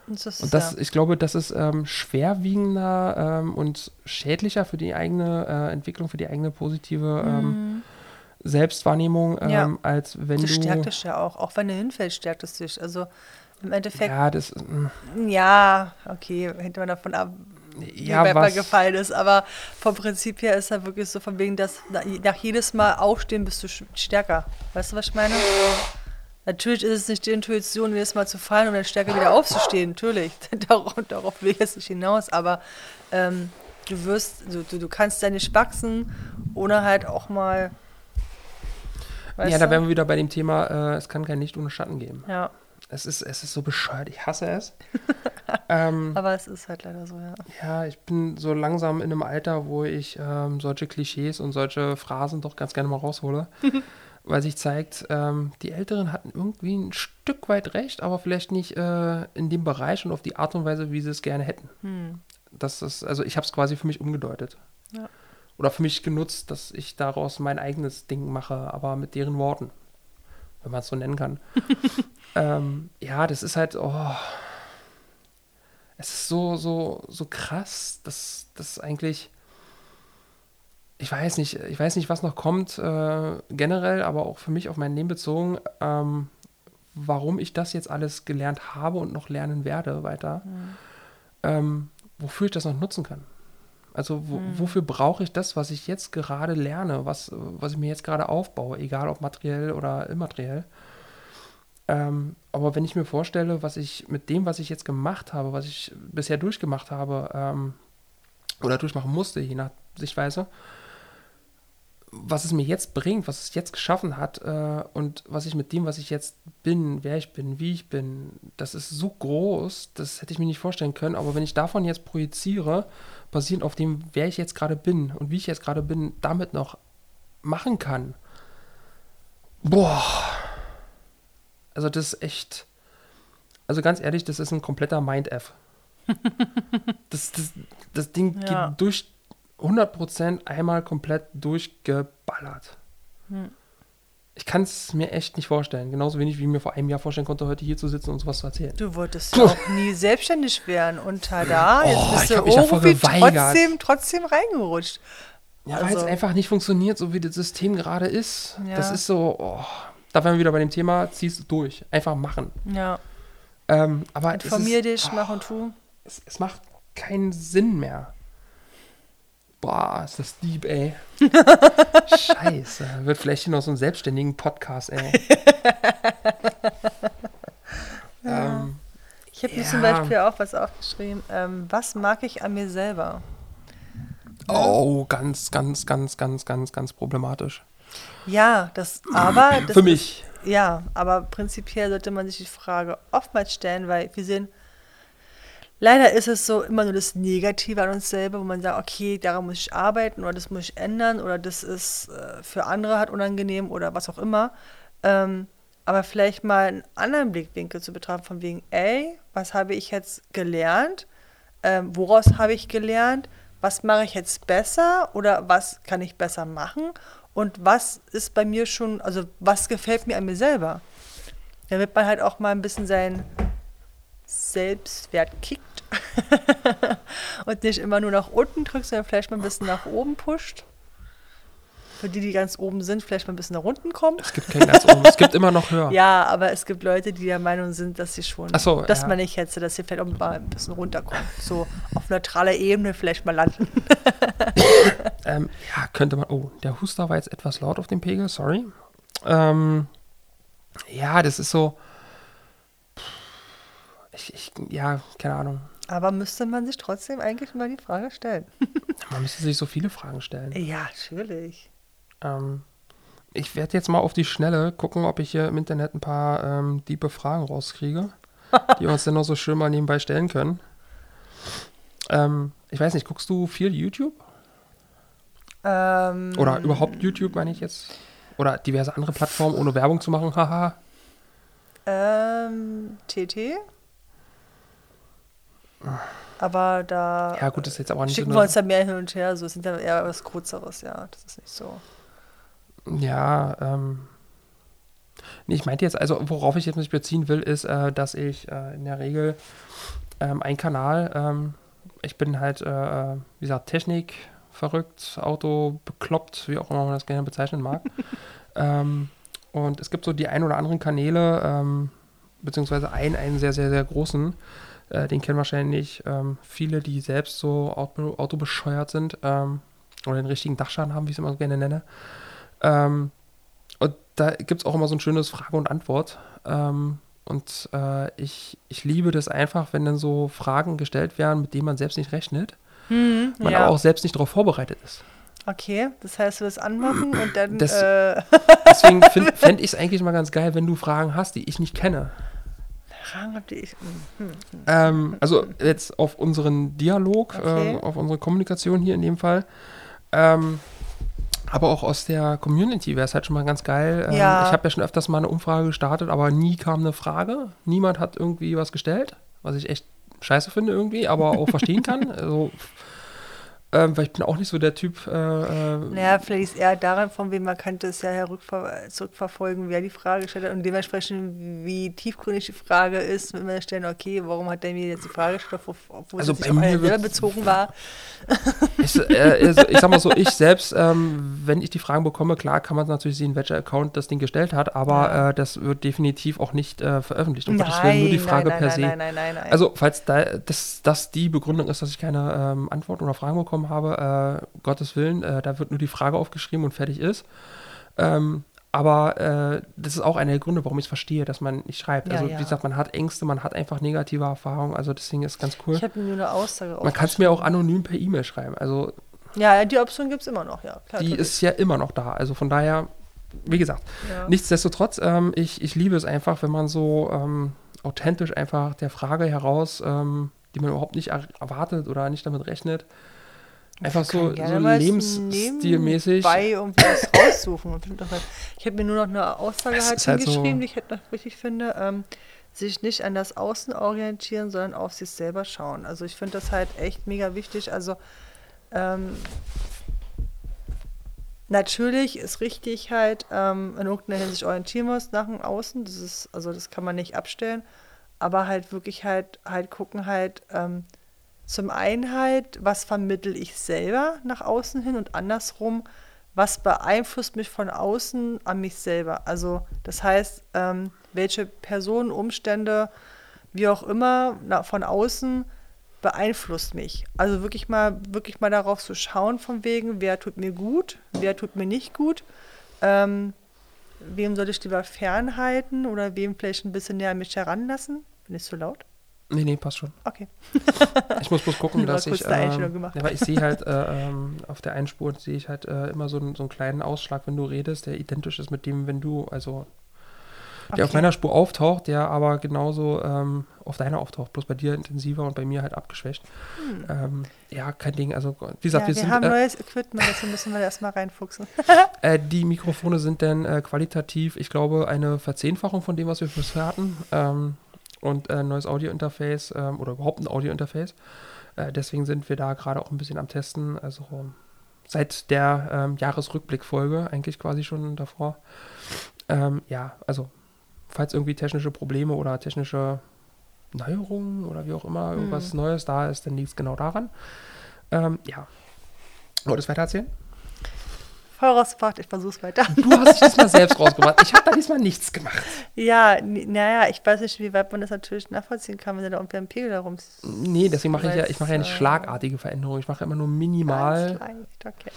Und das, Und das, ja. ich glaube, das ist ähm, schwerwiegender ähm, und schädlicher für die eigene äh, Entwicklung, für die eigene positive ähm, Selbstwahrnehmung, ähm, Mhm. Ja. als wenn das du. stärkt dich ja auch. Auch wenn du hinfällst, stärkt es dich. Also im Endeffekt, ja, das, mm, ja, okay, hängt man davon ab, wie ja, man was, gefallen ist. Aber vom Prinzip her ist er wirklich so von wegen, dass na- nach jedes Mal aufstehen bist du stärker. Weißt du, was ich meine? Natürlich ist es nicht die Intuition, jedes Mal zu fallen und dann stärker wieder aufzustehen. Natürlich. darauf, darauf will ich jetzt nicht hinaus. Aber ähm, du wirst, du, du, du kannst da nicht wachsen, ohne halt auch mal. Ja, da wären wir wieder bei dem Thema, äh, es kann kein Licht ohne Schatten geben. Ja, Es ist, es ist so bescheuert, ich hasse es. ähm, aber es ist halt leider so, ja. ja, ich bin so langsam in einem Alter, wo ich ähm, solche Klischees und solche Phrasen doch ganz gerne mal raushole. weil sich zeigt, ähm, die Älteren hatten irgendwie ein Stück weit recht, aber vielleicht nicht äh, in dem Bereich und auf die Art und Weise, wie sie es gerne hätten. Hm. Das ist, also ich habe es quasi für mich umgedeutet. Ja. Oder für mich genutzt, dass ich daraus mein eigenes Ding mache, aber mit deren Worten. Wenn man es so nennen kann. ähm, ja, das ist halt, oh. Es ist so, so, so krass, dass das eigentlich. Ich weiß nicht, ich weiß nicht, was noch kommt, äh, generell, aber auch für mich auf mein Leben bezogen, ähm, warum ich das jetzt alles gelernt habe und noch lernen werde weiter ähm, wofür ich das noch nutzen kann. Also wo, wofür brauche ich das, was ich jetzt gerade lerne, was, was ich mir jetzt gerade aufbaue, egal ob materiell oder immateriell. Ähm, aber wenn ich mir vorstelle, was ich mit dem, was ich jetzt gemacht habe, was ich bisher durchgemacht habe ähm, oder durchmachen musste, je nach Sichtweise, was es mir jetzt bringt, was es jetzt geschaffen hat äh, und was ich mit dem, was ich jetzt bin, wer ich bin, wie ich bin, das ist so groß, das hätte ich mir nicht vorstellen können. Aber wenn ich davon jetzt projiziere, basierend auf dem, wer ich jetzt gerade bin und wie ich jetzt gerade bin, damit noch machen kann, boah, also das ist echt, also ganz ehrlich, das ist ein kompletter Mind-F. das, das, das Ding Ja. geht durch 100% einmal komplett durchgeballert. Hm. Ich kann es mir echt nicht vorstellen. Genauso wenig, wie ich mir vor einem Jahr vorstellen konnte, heute hier zu sitzen und sowas zu erzählen. Du wolltest ja auch nie selbstständig werden und tada, jetzt Oh, bist ich du irgendwie trotzdem, trotzdem reingerutscht. Ja, weil Also- es einfach nicht funktioniert, so wie das System gerade ist. Ja. Das ist so, oh, da wären wir wieder bei dem Thema, zieh's durch. Einfach machen. Ja, Ähm, aber informier ist, dich, oh, mach und tu. es, es macht keinen Sinn mehr. Boah, ist das deep, ey. Scheiße. Wird vielleicht hier noch so einen selbstständigen Podcast, ey. ähm, Ich habe mir Ja. zum Beispiel auch was aufgeschrieben. Ähm, was mag ich an mir selber? oh, ganz, ganz, ganz, ganz, ganz, ganz problematisch. Ja, das, aber. Das Für mich. Ist, ja, aber prinzipiell sollte man sich die Frage oftmals stellen, weil wir sehen, leider ist es so immer nur das Negative an uns selber, wo man sagt, okay, daran muss ich arbeiten oder das muss ich ändern oder das ist äh, für andere halt unangenehm oder was auch immer. Ähm, aber vielleicht mal einen anderen Blickwinkel zu betrachten, von wegen, ey, was habe ich jetzt gelernt? ähm, woraus habe ich gelernt, was mache ich jetzt besser oder was kann ich besser machen und was ist bei mir schon, also was gefällt mir an mir selber. Damit man halt auch mal ein bisschen seinen Selbstwert kickt und nicht immer nur nach unten drückt, sondern vielleicht mal ein bisschen nach oben pusht. Für die, die ganz oben sind, vielleicht mal ein bisschen nach unten kommen. Es gibt keinen ganz oben, es gibt immer noch höher. Ja, aber es gibt Leute, die der Meinung sind, dass sie schon, so, dass ja. man nicht hätte, dass sie vielleicht auch mal ein bisschen runterkommen. So auf neutraler Ebene vielleicht mal landen. Ähm, ja, könnte man. Oh, der Huster war jetzt etwas laut auf dem Pegel, sorry. Ähm, ja, das ist so. Ich, ich, ja, keine Ahnung. Aber müsste man sich trotzdem eigentlich mal die Frage stellen. Man müsste sich so viele Fragen stellen. Ja, natürlich. Ähm, ich werde jetzt mal auf die Schnelle gucken, ob ich hier im Internet ein paar ähm, diebe Fragen rauskriege, die wir uns dann noch so schön mal nebenbei stellen können. Ähm, ich weiß nicht, guckst du viel YouTube? Ähm, Oder überhaupt YouTube, meine ich jetzt? Oder diverse andere Plattformen, ohne Werbung zu machen? Haha. Ähm, TT. Aber da Ja, gut, das ist jetzt aber nicht schicken so wir uns da mehr hin und her. So es sind ja eher was Kürzeres, ja. Das ist nicht so. Ja, ähm. Nee, ich meinte jetzt, also worauf ich jetzt mich beziehen will, ist, äh, dass ich äh, in der Regel ähm, ein Kanal, ähm, ich bin halt, äh, wie gesagt, Technik verrückt, Auto bekloppt, wie auch immer man das gerne bezeichnen mag. ähm, und es gibt so die ein oder anderen Kanäle, ähm, beziehungsweise einen, einen sehr, sehr, sehr großen, äh, den kennen wahrscheinlich ähm, viele, die selbst so Auto, autobescheuert sind ähm, oder den richtigen Dachschaden haben, wie ich es immer so gerne nenne. Ähm, und da gibt es auch immer so ein schönes Frage und Antwort. Ähm, und äh, ich, ich liebe das einfach, wenn dann so Fragen gestellt werden, mit denen man selbst nicht rechnet, man ja. aber auch selbst nicht darauf vorbereitet ist. Okay, das heißt, du wirst anmachen und dann. Das- äh, Deswegen fände ich es eigentlich mal ganz geil, wenn du Fragen hast, die ich nicht kenne. Fragen habt ihr. Hm. Ähm, also jetzt auf unseren Dialog, Okay. ähm, auf unsere Kommunikation hier in dem Fall. Ähm, aber auch aus der Community wäre es halt schon mal ganz geil. Ähm, Ja. Ich habe ja schon öfters mal eine Umfrage gestartet, aber nie kam eine Frage. Niemand hat irgendwie was gestellt, was ich echt scheiße finde irgendwie, aber auch verstehen kann. Also, ähm, weil ich bin auch nicht so der Typ. Äh, äh, Naja, vielleicht ist eher daran, von wem man könnte es ja herrückver zurückverfolgen, wer die Frage gestellt hat und dementsprechend, wie tiefgründig die Frage ist, wenn wir stellen, okay, warum hat der mir jetzt die Frage gestellt, wo- obwohl Also es auf mir selber bezogen war. Ich, äh, ich sag mal so, ich selbst, ähm, wenn ich die Fragen bekomme, klar kann man natürlich sehen, welcher Account das Ding gestellt hat, aber Ja. äh, das wird definitiv auch nicht äh, veröffentlicht. Um Gottes Willen, nur die Frage nein, per nein, se. nein, nein, nein, nein. Also, falls da, das, das die Begründung ist, dass ich keine ähm, Antworten oder Fragen bekommen habe, äh, Gottes Willen, äh, da wird nur die Frage aufgeschrieben und fertig ist. Ähm, aber äh, das ist auch einer der Gründe, warum ich es verstehe, dass man nicht schreibt. Ja, also, ja. wie gesagt, man hat Ängste, man hat einfach negative Erfahrungen, also deswegen ist ganz cool. ich habe mir nur eine Aussage Man kann es mir auch anonym per E-Mail schreiben. Also, Ja, die Option gibt es immer noch, ja. Klar, die natürlich. ist ja immer noch da. Also von daher, wie gesagt, ja. nichtsdestotrotz, ähm, ich, ich liebe es einfach, wenn man so ähm, authentisch einfach der Frage heraus, ähm, die man überhaupt nicht er erwartet oder nicht damit rechnet, einfach so, so lebensstilmäßig. Bei irgendwie was raussuchen. Und Ich habe mir nur noch eine Aussage halt halt so- hingeschrieben, die ich halt noch wichtig finde. Ähm, sich nicht an das Außen orientieren, sondern auf sich selber schauen. Also ich finde das halt echt mega wichtig. Also ähm, natürlich ist richtig halt ähm, in irgendeiner Hinsicht orientieren muss nach dem Außen. Das ist, also das kann man nicht abstellen. Aber halt wirklich halt, halt gucken halt, ähm, zum einen halt, was vermittel ich selber nach außen hin und andersrum, was beeinflusst mich von außen an mich selber. Also das heißt, ähm, welche Personen, Umstände, wie auch immer, na, von außen beeinflusst mich. Also wirklich mal, wirklich mal darauf zu schauen, von wegen, wer tut mir gut, wer tut mir nicht gut, ähm, wem soll ich lieber fernhalten oder wem vielleicht ein bisschen näher an mich heranlassen. Bin ich zu laut? Nee, nee, passt schon. Okay. Ich muss bloß gucken, dass ich. Ähm, weil ich sehe halt äh, ähm, auf der einen Spur sehe ich halt äh, immer so, einen- so einen kleinen Ausschlag, wenn du redest, der identisch ist mit dem, wenn du, also der auf Okay. meiner Spur auftaucht, der aber genauso ähm, auf deiner auftaucht, bloß bei dir intensiver und bei mir halt abgeschwächt. Ähm, ja, kein Ding. Also wie gesagt, Hm. Ja, wir, wir, sind haben äh, neues Equipment, deswegen müssen wir erstmal reinfuchsen. äh, die Mikrofone sind dann äh, qualitativ, ich glaube, eine Verzehnfachung von dem, was wir bisher hatten. Ähm, und äh, ein neues Audio-Interface ähm, oder überhaupt ein Audio-Interface. Äh, deswegen sind wir da gerade auch ein bisschen am Testen. Also seit der ähm, Jahresrückblickfolge, eigentlich quasi schon davor. Ähm, ja, also falls irgendwie technische Probleme oder technische Neuerungen oder wie auch immer, irgendwas Hm. Neues da ist, dann liegt es genau daran. Ähm, ja. Wolltest du weiter erzählen? Voll rausgebracht, ich versuch's weiter. Du hast dich diesmal selbst rausgebracht. Ich habe da diesmal nichts gemacht. Ja, naja, ich weiß nicht, wie weit man das natürlich nachvollziehen kann, wenn du da irgendwie am Pegel herum Nee, deswegen mache ich ja, ich mache ja nicht äh, schlagartige Veränderungen. Ich mache immer nur minimal. Leicht, okay.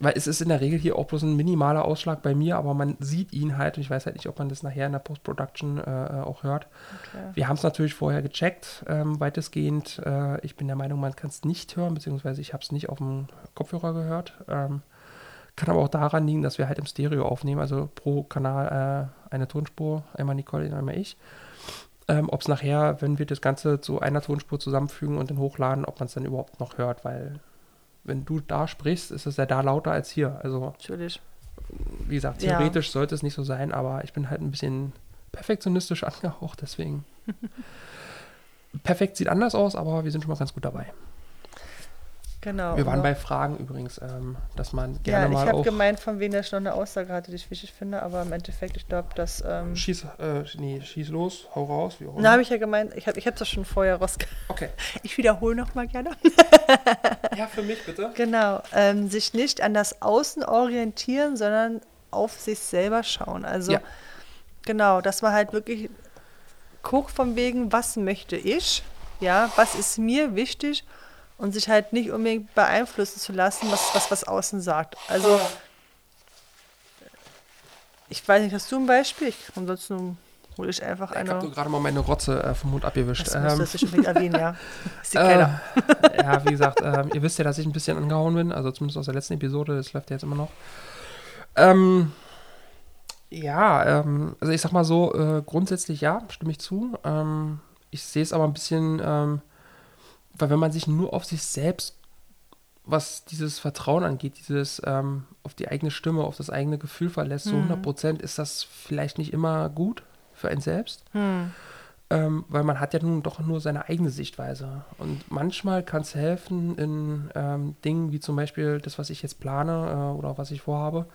Weil es ist in der Regel hier auch bloß ein minimaler Ausschlag bei mir, aber man sieht ihn halt und ich weiß halt nicht, ob man das nachher in der Post-Production äh, auch hört. okay. Wir haben es natürlich vorher gecheckt, ähm, weitestgehend. Äh, ich bin der Meinung, man kann es nicht hören, beziehungsweise ich habe es nicht auf dem Kopfhörer gehört. Ähm, kann aber auch daran liegen, dass wir halt im Stereo aufnehmen, also pro Kanal äh, eine Tonspur, einmal Nicole, einmal ich. Ähm, ob es nachher, wenn wir das Ganze zu einer Tonspur zusammenfügen und dann hochladen, ob man es dann überhaupt noch hört, weil wenn du da sprichst, ist es ja da lauter als hier. Also Natürlich. wie gesagt, Ja. theoretisch sollte es nicht so sein, aber ich bin halt ein bisschen perfektionistisch angehaucht, deswegen. Perfekt sieht anders aus, aber wir sind schon mal ganz gut dabei. Genau. Wir waren bei Fragen übrigens, ähm, dass man Ja, gerne ich mal habe auch. gemeint, von wem der schon eine Aussage hatte, die ich wichtig finde, aber im Endeffekt, ich glaube, dass. Ähm, Schieß, äh, nee, schieß los, hau raus, wie auch immer. habe ich ja gemeint, ich habe ich das schon vorher rausge... Okay. Ich wiederhole nochmal gerne. Ja, für mich bitte. Genau. Ähm, sich nicht an das Außen orientieren, sondern auf sich selber schauen. Also, Ja. genau, dass man halt wirklich guckt von wegen, was möchte ich, ja, was ist mir wichtig und sich halt nicht unbedingt beeinflussen zu lassen, was was, was außen sagt. Also, ich weiß nicht, hast du ein Beispiel? Ich, ansonsten hole ich einfach Ich habe eine. gerade mal meine Rotze äh, vom Mund abgewischt. Das Ähm, ich unbedingt erwähnen, ja. Das sieht äh, keiner. ja, wie gesagt, ähm, ihr wisst ja, dass ich ein bisschen angehauen bin, also zumindest aus der letzten Episode, das läuft ja jetzt immer noch. Ähm, ja, ähm, also ich sag mal so, äh, grundsätzlich ja, stimme ich zu. Ähm, ich sehe es aber ein bisschen, ähm, weil wenn man sich nur auf sich selbst, was dieses Vertrauen angeht, dieses ähm, auf die eigene Stimme, auf das eigene Gefühl verlässt, so Mhm. 100 Prozent ist das vielleicht nicht immer gut für einen selbst. Hm. Ähm, weil man hat ja nun doch nur seine eigene Sichtweise. Und manchmal kann es helfen in ähm, Dingen wie zum Beispiel das, was ich jetzt plane äh, oder was ich vorhabe,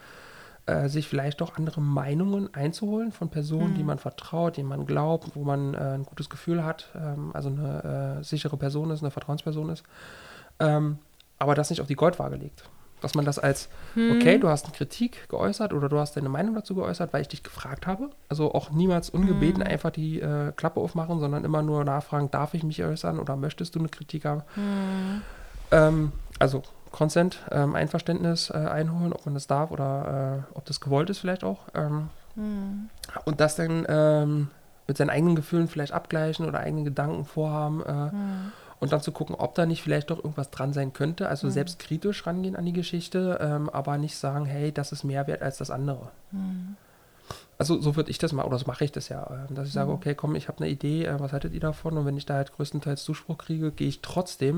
äh, sich vielleicht doch andere Meinungen einzuholen von Personen, die Mhm. man vertraut, denen man glaubt, wo man äh, ein gutes Gefühl hat, ähm, also eine äh, sichere Person ist, eine Vertrauensperson ist. Ähm, aber das nicht auf die Goldwaage legt. Dass man das als, okay, du hast eine Kritik geäußert oder du hast deine Meinung dazu geäußert, weil ich dich gefragt habe. Also auch niemals ungebeten Mhm. einfach die äh, Klappe aufmachen, sondern immer nur nachfragen, darf ich mich äußern oder möchtest du eine Kritik haben? Hm. Ähm, also Consent, ähm, Einverständnis äh, einholen, ob man das darf oder äh, ob das gewollt ist vielleicht auch. Ähm, Hm. und das dann ähm, mit seinen eigenen Gefühlen vielleicht abgleichen oder eigenen Gedanken, Vorhaben äh, Hm. und dann zu gucken, ob da nicht vielleicht doch irgendwas dran sein könnte. Also Mhm. selbstkritisch rangehen an die Geschichte, ähm, aber nicht sagen, hey, das ist mehr wert als das andere. Hm. Also so würde ich das mal, oder so mache ich das ja, äh, dass ich sage, Mhm. okay, komm, ich habe eine Idee, äh, was haltet ihr davon? Und wenn ich da halt größtenteils Zuspruch kriege, gehe ich trotzdem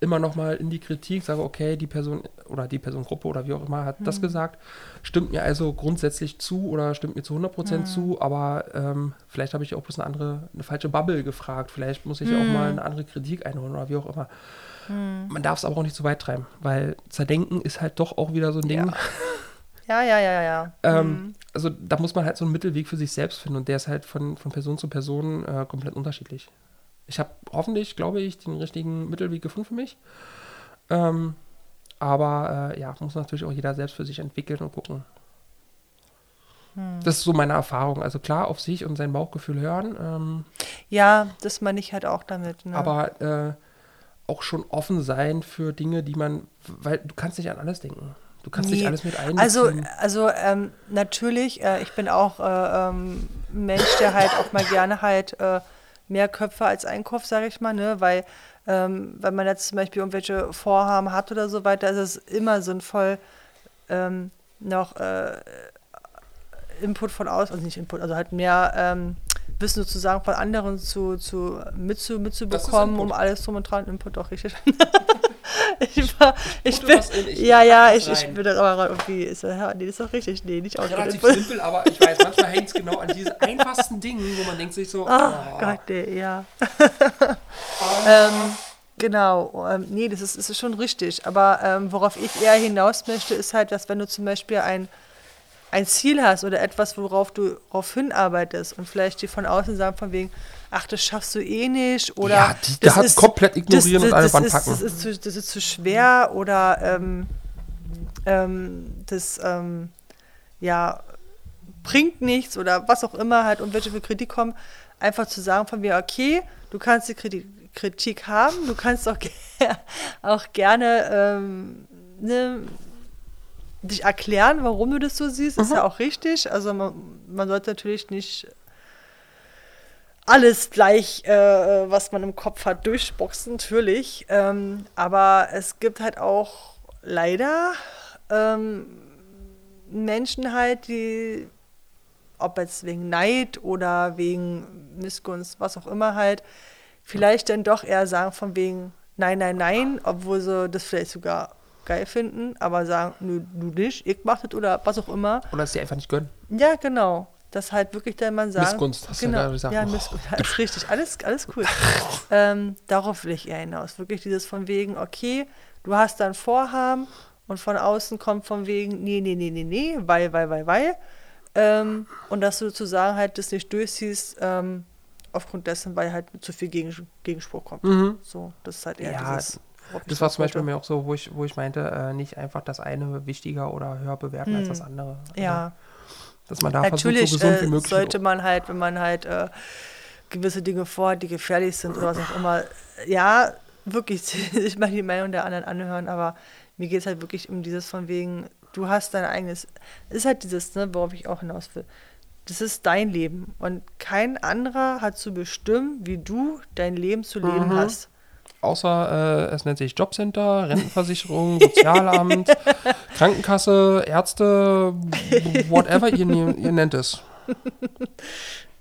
immer noch mal in die Kritik, sage, okay, die Person oder die Personengruppe oder wie auch immer hat das Mhm. gesagt, stimmt mir also grundsätzlich zu oder stimmt mir zu 100% Mhm. zu, aber ähm, vielleicht habe ich auch bloß eine andere, eine falsche Bubble gefragt, vielleicht muss ich auch Mhm. mal eine andere Kritik einholen oder wie auch immer. Hm. Man darf es aber auch nicht zu weit treiben, weil zerdenken ist halt doch auch wieder so ein Ding. Ja. Ja, ja, ja, ja. Ähm, Hm. also da muss man halt so einen Mittelweg für sich selbst finden und der ist halt von, von Person zu Person äh, komplett unterschiedlich. Ich habe hoffentlich, glaube ich, den richtigen Mittelweg gefunden für mich. Ähm, aber äh, ja, muss natürlich auch jeder selbst für sich entwickeln und gucken. Hm. Das ist so meine Erfahrung. Also klar, auf sich und sein Bauchgefühl hören, ähm, Ja, das meine ich halt auch damit. Ne? aber äh, auch schon offen sein für Dinge, die man, weil du kannst nicht an alles denken. Du kannst nicht Nee. alles mit einbeziehen. Also, also ähm, natürlich, äh, ich bin auch äh, ähm, ein Mensch, der halt auch mal gerne halt äh, mehr Köpfe als einen Kopf, sage ich mal, ne? Weil ähm, wenn man jetzt zum Beispiel irgendwelche Vorhaben hat oder so weiter, ist es immer sinnvoll, ähm, noch äh, Input von außen, also nicht Input, also halt mehr ähm, Wissen sozusagen von anderen zu, zu mitzu, mitzubekommen, um alles drum und dran. Input auch richtig. ich war, ich bin, was in, ich ja, ja, ich, ich bin da aber irgendwie, ist, ja, nee, das ist doch richtig, nee, nicht Output. relativ simpel, aber ich weiß, manchmal hängt es genau an diesen einfachsten Dingen, wo man denkt sich so, Ah, oh, Gott, nee, ja. ähm, Genau, ähm, nee, das ist, das ist schon richtig. Aber ähm, worauf ich eher hinaus möchte, ist halt, dass wenn du zum Beispiel ein, ein Ziel hast oder etwas, worauf du darauf hinarbeitest und vielleicht die von außen sagen von wegen, ach, das schaffst du eh nicht oder Ja, die- das das komplett ignorieren und an die Wand ist, packen. Das ist, zu, das ist zu schwer oder ähm, ähm, das ähm, ja bringt nichts oder was auch immer halt und welche für Kritik kommen, einfach zu sagen von mir, okay, du kannst die Kritik, Kritik haben, du kannst auch, auch gerne ähm, ne, dich erklären, warum du das so siehst, ist ja auch richtig. Also man, man sollte natürlich nicht alles gleich, äh, was man im Kopf hat, durchboxen, natürlich. Ähm, aber es gibt halt auch leider ähm, Menschen halt, die, ob jetzt wegen Neid oder wegen Missgunst, was auch immer halt, vielleicht dann doch eher sagen von wegen nein, nein, nein, obwohl sie das vielleicht sogar geil finden, aber sagen, nö, du nicht, ich mach das oder was auch immer. Oder es dir einfach nicht gönnen. Ja, genau. Das halt wirklich dann man sagt. Missgunst, hast du genau. ja gerade gesagt. Ja, Oh. Missgunst, ja, ist richtig. Alles, alles cool. ähm, darauf will ich eher hinaus. Wirklich dieses von wegen, okay, du hast dann Vorhaben und von außen kommt von wegen, nee, nee, nee, nee, nee, weil, weil, weil, weil. Ähm, und dass du sozusagen halt das nicht durchziehst, ähm, aufgrund dessen, weil halt zu viel Gegen Gegenspruch kommt. So, das ist halt eher Ja, dieses. Das war zum. Beispiel mir auch so, wo ich, wo ich meinte, äh, nicht einfach das eine wichtiger oder höher bewerten als das andere. Also, Hm. Ja. Dass man da versucht, so Natürlich gesund wie äh, möglich. sollte man halt, wenn man halt äh, gewisse Dinge vorhat, die gefährlich sind oder was auch immer, ja, wirklich sich mal die Meinung der anderen anhören, aber mir geht es halt wirklich um dieses von wegen, du hast dein eigenes, es ist halt dieses, ne, worauf ich auch hinaus will. Das ist dein Leben und kein anderer hat zu bestimmen, wie du dein Leben zu leben Mhm. hast. Außer äh, es nennt sich Jobcenter, Rentenversicherung, Sozialamt, Krankenkasse, Ärzte, whatever ihr, ihr nennt es.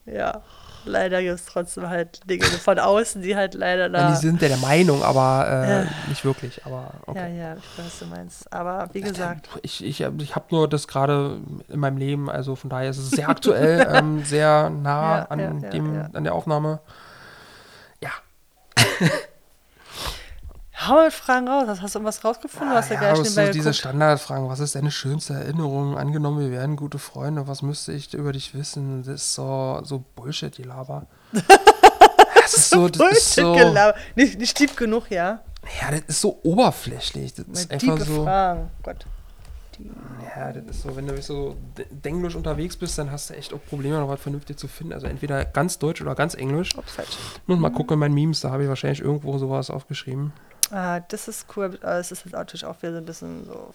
Ja, leider gibt es trotzdem halt Dinge von außen, die halt leider da. Ja. Die sind ja der Meinung, aber äh, Ja. nicht wirklich. Aber okay. ja, ja, ich weiß, was du meinst. Aber wie gesagt, Ich, ich, ich habe nur das gerade in meinem Leben, also von daher ist es sehr aktuell, ähm, sehr nah Ja, an, dem, an der Aufnahme. Ja, Hau mal Fragen raus. Hast du irgendwas rausgefunden? Du hast ja, ja, so diese geguckt. Standardfragen. Was ist deine schönste Erinnerung? Angenommen, wir wären gute Freunde. Was müsste ich über dich wissen? Das ist so, so Bullshit, die Laber. Das ist so, das ist so, ja. Nicht, nicht deep genug, ja? das ist so oberflächlich. Das ist tiefe einfach so. Fragen. Gott. Ja, das ist so, wenn du so denglisch unterwegs bist, dann hast du echt auch Probleme, noch was vernünftig zu finden. Also entweder ganz Deutsch oder ganz Englisch. Ups, falsch. Muss mal gucken in meinen Memes, da habe ich wahrscheinlich irgendwo sowas aufgeschrieben. Ah, das ist cool. aber es ist jetzt natürlich auch wieder so ein bisschen so.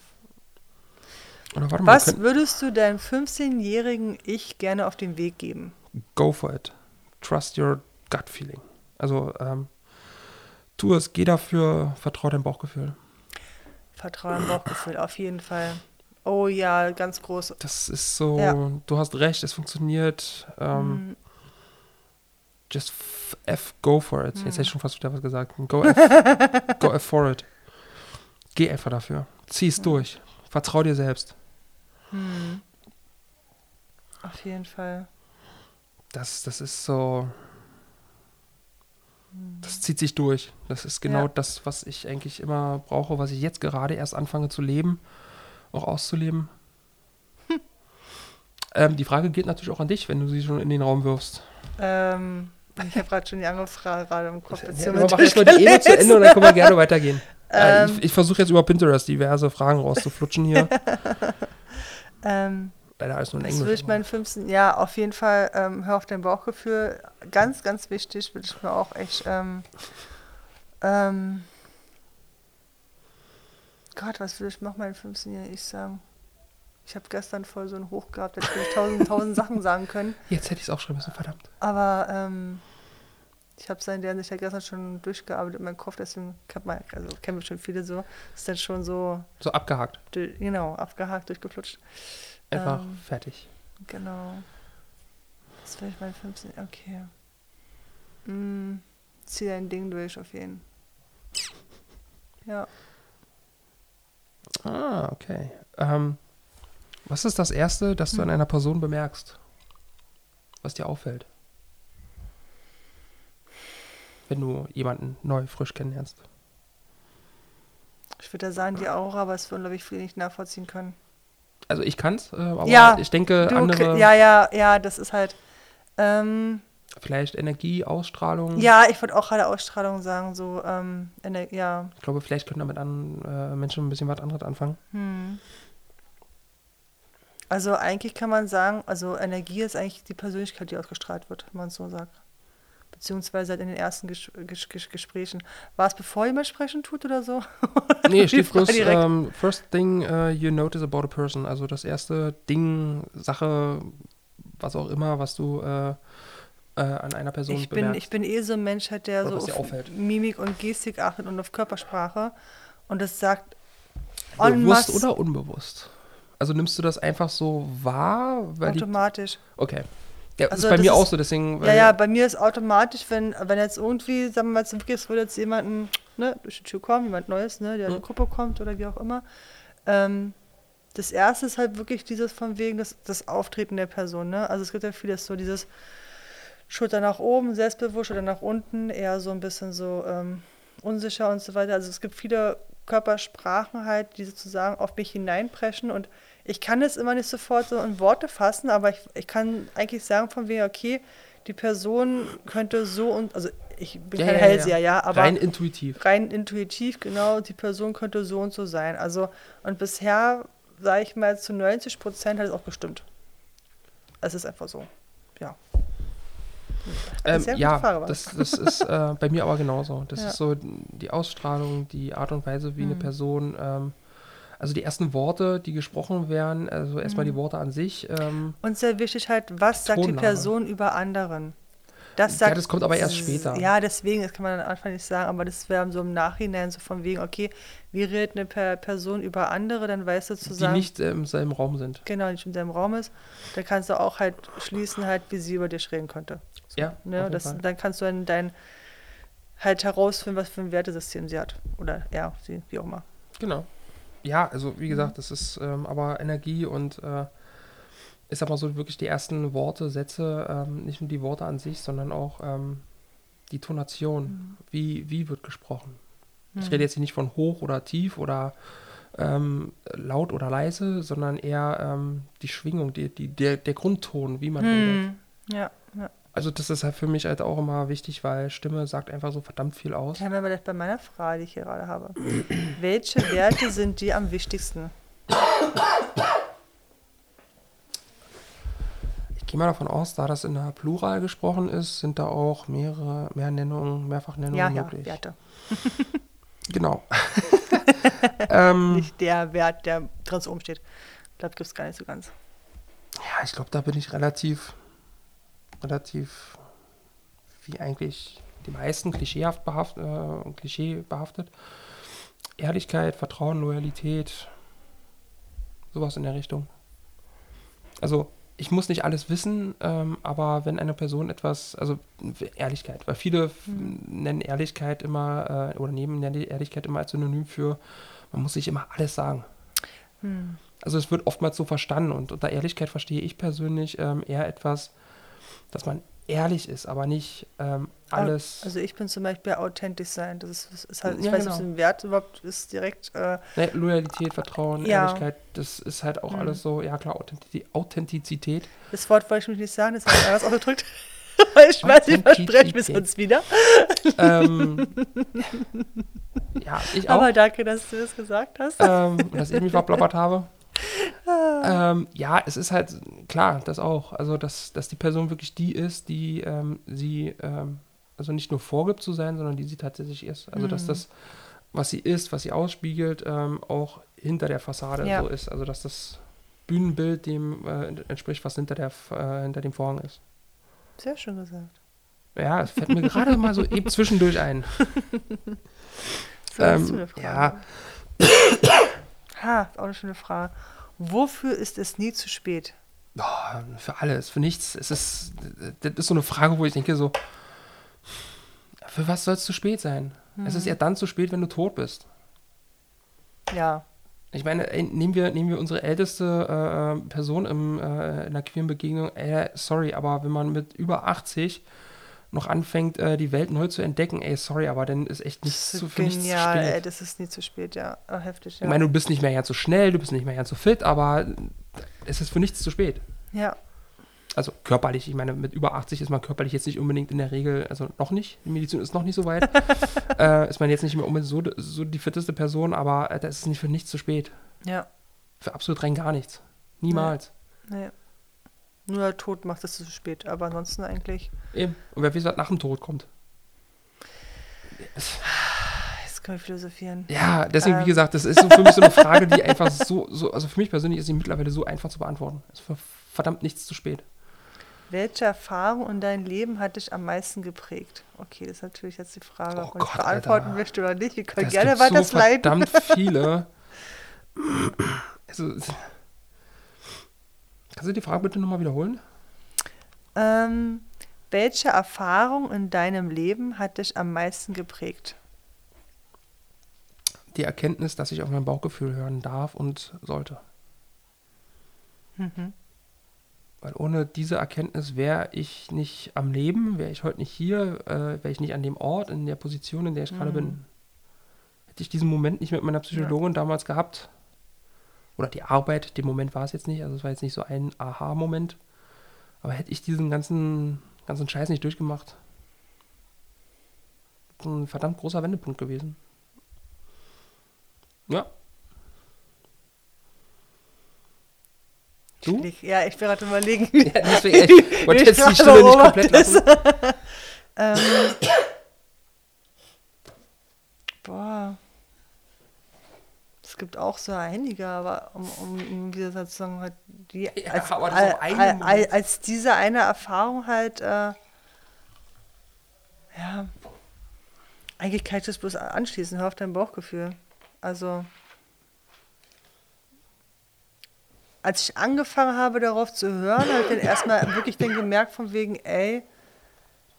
Mal, Was würdest du deinem 15-jährigen Ich gerne auf den Weg geben? go for it. Trust your gut feeling. Also, ähm, tu es, geh dafür, vertrau deinem Bauchgefühl. Vertrauen, Bauchgefühl, auf jeden Fall. Oh ja, ganz groß. Das ist so, Ja. Mhm. du hast recht, es funktioniert. Ähm, Just f, f, go for it. Jetzt hätte ich schon fast wieder was gesagt. Go f, go f for it. Geh einfach dafür. Zieh es durch. Vertrau dir selbst. Auf jeden Fall. Das, das ist so. Das zieht sich durch. Das ist genau Ja. das, was ich eigentlich immer brauche, was ich jetzt gerade erst anfange zu leben, auch auszuleben. Ähm, die Frage geht natürlich auch an dich, wenn du sie schon in den Raum wirfst. Ähm, ich habe gerade schon die andere Frage gerade im Kopf. Ja, machen erstmal die Ene zu Ende und dann können wir gerne weitergehen. Äh, Ähm. ich ich versuche jetzt über Pinterest diverse Fragen rauszuflutschen hier. Ähm, Leider alles nur in das würde Englisch. ich meinen 15. Ja, auf jeden Fall, ähm, hör auf dein Bauchgefühl. Ganz, ganz wichtig, würde ich mir auch echt. Ähm, ähm, Gott, was würde ich noch meinen 15-Jährigen ich sagen? Ich habe gestern voll so einen Hoch gehabt, hätte ich tausend, tausend Sachen sagen können. Jetzt hätte ich es auch schreiben müssen, verdammt. Aber ähm, ich habe seinen, der sich ja gestern schon durchgearbeitet in meinem Kopf, deswegen kann man, also kennen wir schon viele so, ist dann schon so, So abgehakt. genau, abgehakt, durchgeflutscht. Einfach Ähm. fertig. Genau. Das wäre ich mein 15. Okay. Mm, zieh dein Ding durch auf jeden. Ja. Ah, okay. Ähm, was ist das Erste, das du Hm. an einer Person bemerkst? Was dir auffällt? Wenn du jemanden neu, frisch kennenlernst. Ich würde da sagen, die Aura, aber es würden, glaube ich, viele nicht nachvollziehen können. Also ich kann's, äh, aber Ja, ich denke, Du, andere ja, ja, ja, das ist halt. Ähm, vielleicht Energie, Ausstrahlung. ja, ich würde auch gerade Ausstrahlung sagen, so, ähm, ja. Ich glaube, vielleicht können damit an, äh, Menschen ein bisschen was anderes anfangen. Hm. Also eigentlich kann man sagen, also Energie ist eigentlich die Persönlichkeit, die ausgestrahlt wird, wenn man es so sagt. Beziehungsweise halt in den ersten Ges Ges Ges Gesprächen. War es bevor jemand sprechen tut oder so? Nee, steht bloß, direkt. ähm, first thing uh, you notice about a person. Also das erste Ding, Sache, was auch immer, was du äh, äh, an einer Person Ich bin, bemerkst. ich bin eh so ein Mensch, halt, der Oder so auf auffällt. Mimik und Gestik achtet und auf Körpersprache. Und das sagt Bewusst oder unbewusst? Also nimmst du das einfach so wahr? Weil die, automatisch. okay. Ja, Also ist bei mir ist- auch so, deswegen. Ja, ja, bei mir ist automatisch, wenn, wenn jetzt irgendwie, sagen wir mal, zum es würde jetzt jemanden ne, durch die Tür kommen, jemand Neues, ne, der in die Mhm. Gruppe kommt oder wie auch immer. Ähm, das erste ist halt wirklich dieses von wegen das, das Auftreten der Person. Ne? Also es gibt ja vieles so, dieses Schulter nach oben, selbstbewusst oder nach unten, eher so ein bisschen so ähm, unsicher und so weiter. Also es gibt viele Körpersprachen halt, die sozusagen auf mich hineinpreschen und ich kann es immer nicht sofort so in Worte fassen, aber ich, ich kann eigentlich sagen von wegen, okay, die Person könnte so und, also ich bin Ja, kein ja, ja, Hellseher, ja, aber Rein intuitiv. rein intuitiv, genau, die Person könnte so und so sein. Also, und bisher, sage ich mal, zu 90 Prozent hat es auch gestimmt. Es ist einfach so. Ja. Ähm, ja, Frage, das, das ist äh, bei mir aber genauso. Das Ja. ist so die Ausstrahlung, die Art und Weise, wie eine Mhm. Person, ähm, also die ersten Worte, die gesprochen werden, also erstmal Mhm. die Worte an sich. Ähm, Und sehr wichtig halt, was sagt die. Person über anderen? Das Ja, sagt, das kommt aber erst später. Ja, deswegen, das kann man am Anfang nicht sagen, aber das wäre so im Nachhinein so von wegen, okay, wie redet eine per Person über andere, dann weißt du die zusammen, nicht äh, im selben Raum sind. genau, nicht in deinem Raum ist, dann kannst du auch halt schließen, halt, wie sie über dich reden könnte. Ja, auf Ne, das, dann kannst du in dein halt herausfinden, was für ein Wertesystem sie hat. Oder er, sie, wie auch immer. Genau. Ja, also wie gesagt, das ist ähm, aber Energie und äh, ist aber so wirklich die ersten Worte, Sätze, ähm, nicht nur die Worte an sich, sondern auch ähm, die Tonation. Wie, wie wird gesprochen? Ich Mhm. rede jetzt hier nicht von hoch oder tief oder ähm, laut oder leise, sondern eher ähm, die Schwingung, die, die, der, der Grundton, wie man redet. Hm. Ja, ja. Also das ist halt für mich halt auch immer wichtig, weil Stimme sagt einfach so verdammt viel aus. Ja, wenn wir das bei meiner Frage, die ich hier gerade habe. Welche Werte sind dir am wichtigsten? Gehe mal davon aus, da das in der Plural gesprochen ist, sind da auch mehrere, mehr Nennungen, Mehrfachnennungen Ja, ja, möglich. Werte. Genau. ähm, Nicht der Wert, der ganz oben steht. Ich glaube, gibt es gar nicht so ganz. ja, ich glaube, da bin ich relativ, relativ, wie eigentlich die meisten klischeehaft behaft, äh, Klischee behaftet. Ehrlichkeit, Vertrauen, Loyalität, sowas in der Richtung. Also ich muss nicht alles wissen, ähm, aber wenn eine Person etwas, also Ehrlichkeit, weil viele f- nennen Ehrlichkeit immer äh, oder nehmen Ehrli- Ehrlichkeit immer als Synonym für, man muss sich immer alles sagen. Hm. Also es wird oftmals so verstanden und unter Ehrlichkeit verstehe ich persönlich ähm, eher etwas, dass man ehrlich ist, aber nicht ähm, alles. Also ich bin zum Beispiel authentisch sein. Das ist, ist halt, ich Ja, weiß nicht, ob genau. es ein Wert überhaupt ist direkt. Äh, ne, Loyalität, Vertrauen, Ja. Ehrlichkeit, das ist halt auch Mhm. alles so, ja klar, Authentiz Authentizität. das Wort wollte ich mich nicht sagen, das habe ich anders ausgedrückt. Ich weiß, ich verspreche mich Authentizität. sonst wieder. ähm, ja, ich auch. Aber danke, dass du das gesagt hast. ähm, dass ich mich verplappert habe. Ähm, ja, es ist halt klar, das auch. Also, dass, dass die Person wirklich die ist, die ähm, sie ähm, also nicht nur vorgibt zu sein, sondern die sie tatsächlich ist. Also, dass Mhm. das, was sie ist, was sie ausspiegelt, ähm, auch hinter der Fassade Ja. so ist. Also, dass das Bühnenbild dem äh, entspricht, was hinter, der, äh, hinter dem Vorhang ist. Sehr schön gesagt. Ja, es fällt mir gerade mal so eben zwischendurch ein. So, Ähm, du eine Frage? ja. Ha, ist auch eine schöne Frage. Wofür ist es nie zu spät? Oh, für alles, für nichts. Es ist, das ist so eine Frage, wo ich denke so, für was soll es zu spät sein? Es Mhm. ist eher dann zu spät, wenn du tot bist. Ja. Ich meine, ey, nehmen wir, nehmen wir unsere älteste äh, äh, Person im, äh, in der queeren Begegnung, äh, sorry, aber wenn man mit über 80 noch anfängt, äh, die Welt neu zu entdecken, ey, sorry, aber dann ist echt nichts Das zu, ist für nichts zu genial, spät. ey, das ist nie zu spät, ja. Oh, heftig, ja. Ich meine, du bist nicht mehr ganz so schnell, du bist nicht mehr ganz so fit, aber es ist für nichts zu spät. ja, Also körperlich, ich meine, mit über 80 ist man körperlich jetzt nicht unbedingt in der Regel, also noch nicht, die Medizin ist noch nicht so weit, äh, ist man jetzt nicht mehr unbedingt so, so die fitteste Person, aber äh, das ist nicht für nichts zu spät. ja, Für absolut rein gar nichts. Niemals. nee. Nur der Tod macht es zu spät, aber ansonsten eigentlich, Eben. Und wer weiß, was nach dem Tod kommt. jetzt können wir philosophieren. Ja, deswegen, wie Ähm. gesagt, das ist so für mich so eine Frage, die einfach so, so, also für mich persönlich ist sie mittlerweile so einfach zu beantworten. Es ist verdammt nichts zu spät. Welche Erfahrung in deinem Leben hat dich am meisten geprägt? Okay, das ist natürlich jetzt die Frage, Oh ob Gott, beantworten Alter. möchte oder nicht. Wir können Es gerne weiter so sliden. verdammt viele. Also, kannst du die Frage bitte nochmal wiederholen? Ähm, welche Erfahrung in deinem Leben hat dich am meisten geprägt? Die Erkenntnis, dass ich auf mein Bauchgefühl hören darf und sollte. Mhm. Weil ohne diese Erkenntnis wäre ich nicht am Leben, wäre ich heute nicht hier, äh, wäre ich nicht an dem Ort, in der Position, in der ich gerade Mhm. bin. Hätte ich diesen Moment nicht mit meiner Psychologin damals gehabt, oder die Arbeit, den Moment war es jetzt nicht, also es war jetzt nicht so ein Aha-Moment, aber hätte ich diesen ganzen, ganzen Scheiß nicht durchgemacht, ein verdammt großer Wendepunkt gewesen. Ja. Du? Ich, ja, ich bin gerade überlegen. Ja, deswegen, ich wollte jetzt die Stille nicht komplett lassen. ähm, boah. Es gibt auch so einige, aber um, um, wie gesagt zu sagen, halt die, Ja, als, al- al- Moment. als diese eine Erfahrung halt, äh, ja, eigentlich kann ich das bloß anschließen, hör auf dein Bauchgefühl. Also, als ich angefangen habe, darauf zu hören, habe ich dann erstmal wirklich dann gemerkt von wegen, ey,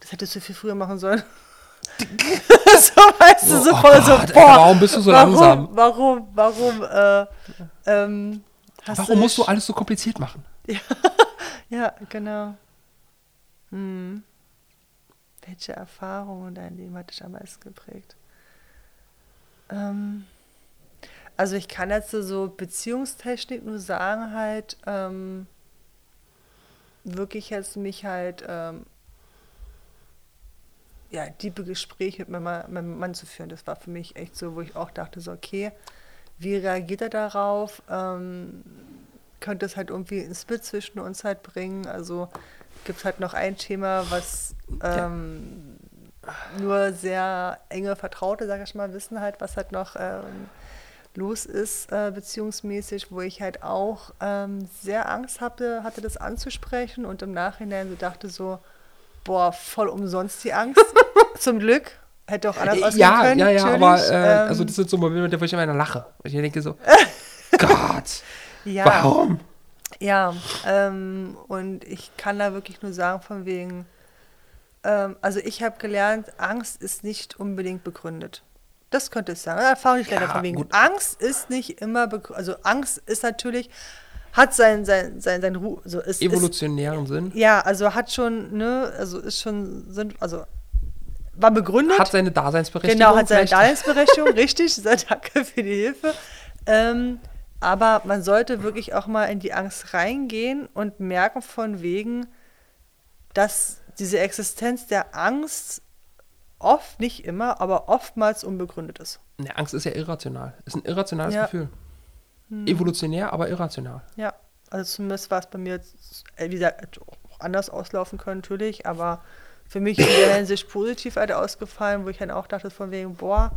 das hättest du viel früher machen sollen. so weißt du, so Oh voll so, boah, warum bist du so warum, langsam? Warum, warum, äh, ähm, Warum musst du alles so kompliziert machen? Ja, genau. Hm. Welche Erfahrung in deinem Leben hat dich am meisten geprägt? Ähm, also ich kann jetzt so Beziehungstechnik nur sagen halt, ähm, wirklich jetzt mich halt, ähm, ja, tiefe Gespräche mit meinem, Mann- meinem Mann zu führen. Das war für mich echt so, wo ich auch dachte so, okay, wie reagiert er darauf? Ähm, könnte es halt irgendwie ins Split zwischen uns halt bringen. Also gibt es halt noch ein Thema, was ähm, nur sehr enge Vertraute, sag ich mal, wissen halt, was halt noch ähm, los ist, äh, beziehungsmäßig, wo ich halt auch ähm, sehr Angst hatte, hatte, das anzusprechen und im Nachhinein so dachte so, boah, voll umsonst die Angst. Zum Glück. Hätte auch anders ausgehen ja, können. ja, ja, natürlich. aber äh, Ähm, also das sind so Momente, wo ich immer lache. Und ich denke so, Gott, ja. warum? Ja, ähm, und ich kann da wirklich nur sagen, von wegen, ähm, also ich habe gelernt, Angst ist nicht unbedingt begründet. Das könnte es sein. Erfahrung ich leider Ja, von wegen. gut. Angst ist nicht immer begründet. Also Angst ist natürlich, hat sein, sein, sein, sein Ru also es ist, Evolutionären Sinn. ja, also hat schon, ne, also ist schon, sind, also war begründet. Hat seine Daseinsberechtigung. Genau, hat seine vielleicht. Daseinsberechtigung, richtig. Sehr danke für die Hilfe. Ähm, aber man sollte wirklich auch mal in die Angst reingehen und merken von wegen, dass diese Existenz der Angst oft, nicht immer, aber oftmals unbegründet ist. Ne, Angst ist ja irrational. Ist ein irrationales Ja. Gefühl. Evolutionär, aber irrational. Ja, also zumindest war es bei mir, jetzt, äh, wie gesagt, auch anders auslaufen können natürlich, aber für mich in der Hinsicht positiv halt ausgefallen, wo ich dann auch dachte von wegen, boah,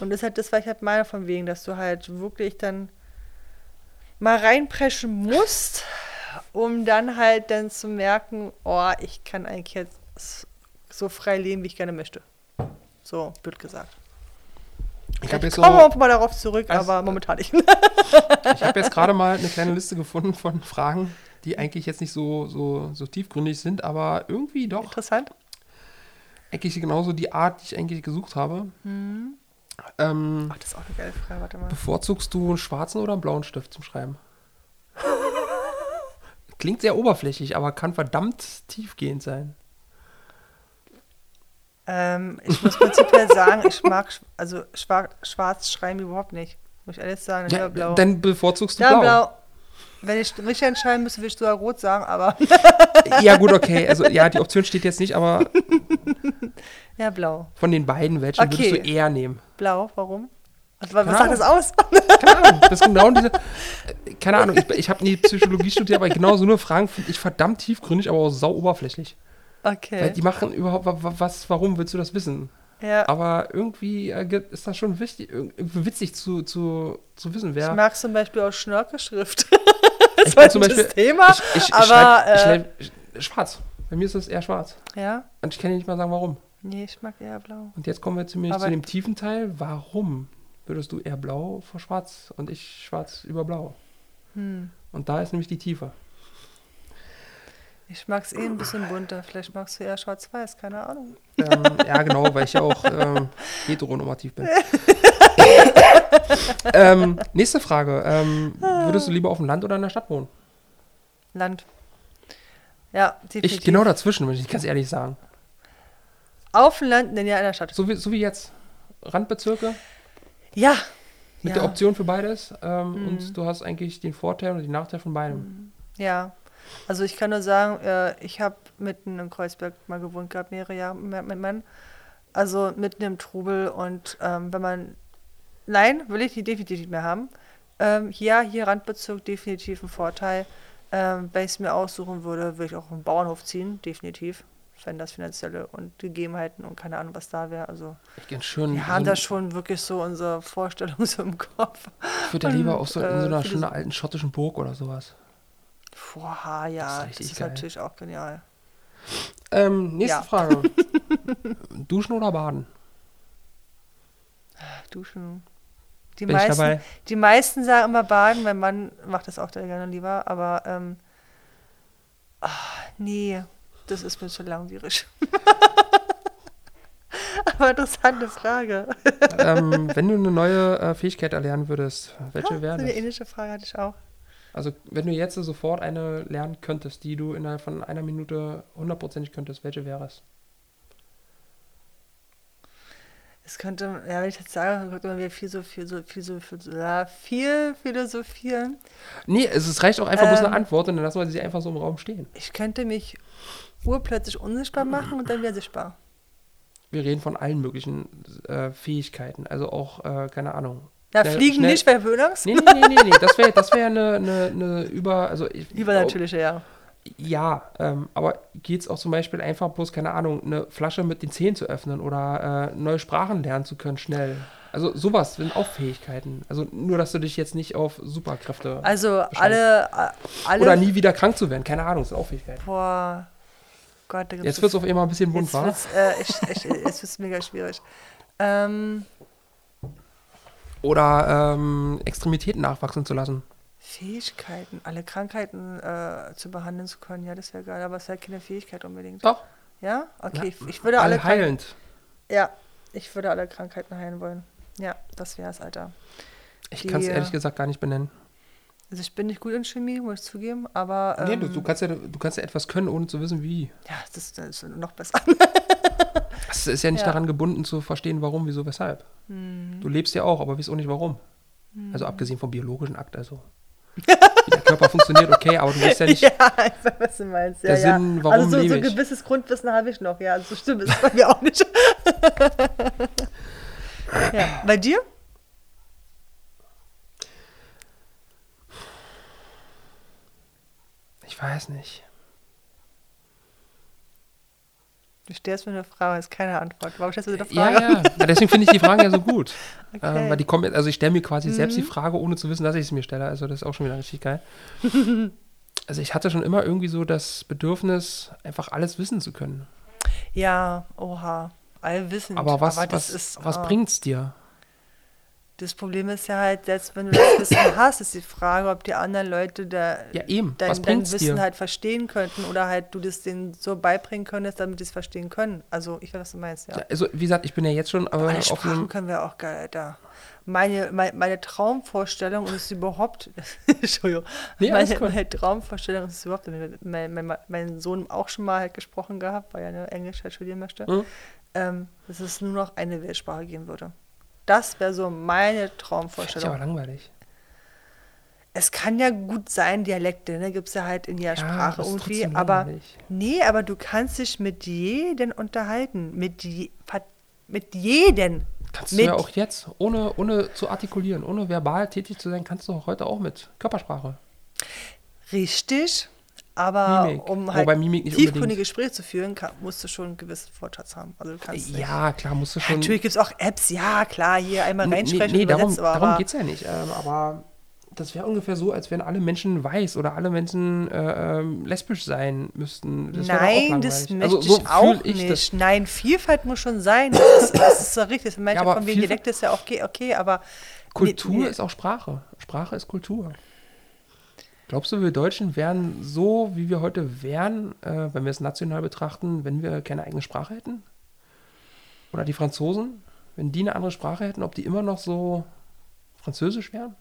und das ist halt das, was ich halt meine von wegen, dass du halt wirklich dann mal reinpreschen musst, um dann halt dann zu merken, oh, ich kann eigentlich jetzt so frei leben, wie ich gerne möchte. So, blöd gesagt. Ich habe jetzt, so, komme auch mal darauf zurück, Also, aber momentan nicht. ich hab jetzt gerade mal eine kleine Liste gefunden von Fragen, die eigentlich jetzt nicht so, so, so tiefgründig sind, aber irgendwie doch Interessant. eigentlich genauso die Art, die ich eigentlich gesucht habe. Mhm. Ähm, Ach, das ist auch eine geile Frage, warte mal. bevorzugst du einen schwarzen oder einen blauen Stift zum Schreiben? Klingt sehr oberflächlich, aber kann verdammt tiefgehend sein. Ähm, ich muss prinzipiell sagen, ich mag also schwarz, schwarz schreiben überhaupt nicht. Muss ich ehrlich sagen. Ja, blau. dann bevorzugst du ja, blau. blau. Wenn ich mich entscheiden müsste, würde ich sogar rot sagen, aber Ja, gut, okay. Also ja, die Option steht jetzt nicht, aber ja, blau. von den beiden, welchen Okay. würdest du eher nehmen? Blau, warum? Was, was sagt das aus? Keine Ahnung. Das ist genau diese. äh, Keine Ahnung, ich, ich habe nie Psychologie studiert, aber genau so eine Fragen finde ich verdammt tiefgründig, aber auch sau oberflächlich. Weil Okay. die machen überhaupt, wa- wa- was, warum willst du das wissen? Ja. Aber irgendwie äh, ist das schon wichtig, witzig zu, zu, zu wissen, Ich wer. mag zum Beispiel auch Schnörkelschrift. ich war zum nicht das Beispiel, Thema, ich, ich, ich aber, schreib, ich äh, schreib, schwarz. Bei mir ist es eher schwarz. Ja? Und ich kann nicht mal sagen, warum. Nee, ich mag eher blau. Und jetzt kommen wir zumindest Aber- zu dem tiefen Teil. Warum würdest du eher blau vor schwarz und ich schwarz über blau? Hm. Und da ist nämlich die Tiefe. Ich mag es eh ein bisschen bunter. Vielleicht magst du eher schwarz-weiß, keine Ahnung. ähm, ja, genau, weil ich ja auch ähm, heteronormativ bin. ähm, nächste Frage. Ähm, würdest du lieber auf dem Land oder in der Stadt wohnen? Land. Ja, definitiv. Ich genau dazwischen, muss ich ganz ehrlich sagen. Auf dem Land, denn ja in der Stadt. So wie, so wie jetzt. Randbezirke Ja. mit ja. der Option für beides. Ähm, Mhm. Und du hast eigentlich den Vorteil und den Nachteil von beidem. Ja. Also ich kann nur sagen, äh, ich habe mitten in Kreuzberg mal gewohnt gehabt, mehrere Jahre mit Mann. Also mitten im Trubel und ähm, wenn man, nein, will ich die definitiv nicht mehr haben. Ähm, ja, hier Randbezirk definitiv ein Vorteil. Ähm, wenn ich es mir aussuchen würde, würde ich auch einen Bauernhof ziehen, definitiv. Wenn das finanzielle und Gegebenheiten und keine Ahnung, was da wäre. Also schön. wir haben da schon wirklich so unsere Vorstellung so im Kopf. ich würde ja lieber auch so in äh, so einer für schönen alten schottischen Burg oder sowas. Boah, ja, Das ist das ist, natürlich auch genial. Ähm, nächste Ja. Frage. Duschen oder baden? Duschen. Die Bin meisten, die meisten sagen immer baden, mein Mann macht das auch sehr gerne lieber, aber ähm, ah, nee, das ist mir zu langwierig. aber interessante Frage. ähm, wenn du eine neue äh, Fähigkeit erlernen würdest, welche wäre eine das? ähnliche Frage hatte ich auch. Also, wenn du jetzt sofort eine lernen könntest, die du innerhalb von einer Minute hundertprozentig könntest, welche wäre es? Es könnte, ja, wenn ich jetzt sage, könnte man wieder viel so viel so viel so viel, so, viel philosophieren. Nee, es, reicht auch einfach bloß eine Ähm. Antwort und dann lassen wir sie einfach so im Raum stehen. Ich könnte mich urplötzlich unsichtbar machen und dann wieder sichtbar. Wir reden von allen möglichen äh, Fähigkeiten, also auch, äh, keine Ahnung. Ja, Schnell- fliegen schnell- nicht, weil Höhenangst. Nee, nee, nee, nee, nee. das wäre das wär eine, eine, eine über, also ich, Übernatürliche, ja. Ja, ähm, aber geht es auch zum Beispiel einfach bloß, keine Ahnung, eine Flasche mit den Zähnen zu öffnen oder äh, neue Sprachen lernen zu können, schnell. Also sowas sind auch Fähigkeiten. Also nur, dass du dich jetzt nicht auf Superkräfte Also alle, äh, alle. oder nie wieder krank zu werden. Keine Ahnung, sind auch Fähigkeiten. Boah. Gott, da gibt's Jetzt wird es auf einmal ein bisschen bunt, Jetzt wa? wird's, äh, ich, ich, jetzt wird's mega schwierig. Ähm, Oder ähm, Extremitäten nachwachsen zu lassen. Fähigkeiten, alle Krankheiten äh, zu behandeln zu können, ja, das wäre geil, aber es ist halt keine Fähigkeit unbedingt. Doch. Ja? Okay, ich, ich würde alle, Alle heilend. Ja, ich würde alle Krankheiten heilen wollen. Ja, das wäre es, Alter. Ich kann es äh, ehrlich gesagt gar nicht benennen. Also ich bin nicht gut in Chemie, muss ich zugeben, aber ähm, nee, du, du, kannst ja, du kannst ja etwas können, ohne zu wissen, wie. ja, das ist noch besser. Es ist ja nicht Ja. daran gebunden zu verstehen, warum, wieso, weshalb. Hm. Du lebst ja auch, aber weißt auch nicht warum. Also abgesehen vom biologischen Akt, also. Wie der Körper funktioniert, okay, aber du weißt ja nicht. Ja, ich weiß, was du meinst. Ja, Der ja. Sinn, warum also so, so lebe ein ich? gewisses Grundwissen habe ich noch, ja. Also so stimmt ist bei mir auch nicht. ja. Bei dir? Ich weiß nicht. Du stellst mir eine Frage, ist keine Antwort. Warum stellst du dir eine Ja, Frage? ja. ja deswegen finde ich die Fragen ja so gut. Okay. Ähm, weil die kommen, also ich stelle mir quasi selbst die Mhm. Frage, ohne zu wissen, dass ich sie mir stelle. Also das ist auch schon wieder richtig geil. also ich hatte schon immer irgendwie so das Bedürfnis, einfach alles wissen zu können. Ja, oha. Allwissend. Aber was, das was, ist, was ah, bringt's dir? Das Problem ist ja halt, selbst wenn du das Wissen hast, ist die Frage, ob die anderen Leute da Ja, eben. dein, dein Wissen dir? halt verstehen könnten oder halt du das denen so beibringen könntest, damit sie es verstehen können. Also ich weiß, was du meinst, ja. Ja, Also, wie gesagt, ich bin ja jetzt schon aber Alle auf Sprachen einem. können wir auch geil, Alter. Meine, meine, meine Traumvorstellung ist überhaupt, Entschuldigung, Nee, meine, cool. meine Traumvorstellung ist überhaupt, mein, mein, mein, mein Sohn auch schon mal halt gesprochen gehabt, weil er Englisch halt studieren möchte. Mhm. ähm, dass es nur noch eine Weltsprache geben würde. Das wäre so meine Finde ich Traumvorstellung. aber langweilig. Es kann ja gut sein, Dialekte, ne? Gibt es ja halt in jeder Sprache aber ist irgendwie. Aber langweilig. nee, aber du kannst dich mit jedem unterhalten. Mit, je, mit jedem. Kannst du mit, ja auch jetzt, ohne, ohne zu artikulieren, ohne verbal tätig zu sein, kannst du auch heute auch mit Körpersprache. Richtig, aber Mimik. um halt Mimik tiefgründige Gespräche zu führen, kann, musst du schon einen gewissen Wortschatz haben. Also du kannst. Ja, klar, musst du schon. Natürlich gibt es auch Apps, ja klar, hier einmal Nee, reinsprechen nee, und darum, übersetzen, aber darum geht es ja nicht. Ähm, aber das wäre ungefähr so, als wenn alle Menschen weiß oder alle Menschen äh, ähm, lesbisch sein müssten. Das Nein, das möchte also, so ich auch ich nicht. Das. Nein, Vielfalt muss schon sein. Das ist, das ist so richtig. Manche Ja, von wegen Dialekt ist ja auch okay, okay aber Kultur nee, nee. ist auch Sprache. Sprache ist Kultur. Glaubst du, wir Deutschen wären so, wie wir heute wären, äh, wenn wir es national betrachten, wenn wir keine eigene Sprache hätten? Oder die Franzosen, wenn die eine andere Sprache hätten, ob die immer noch so französisch wären?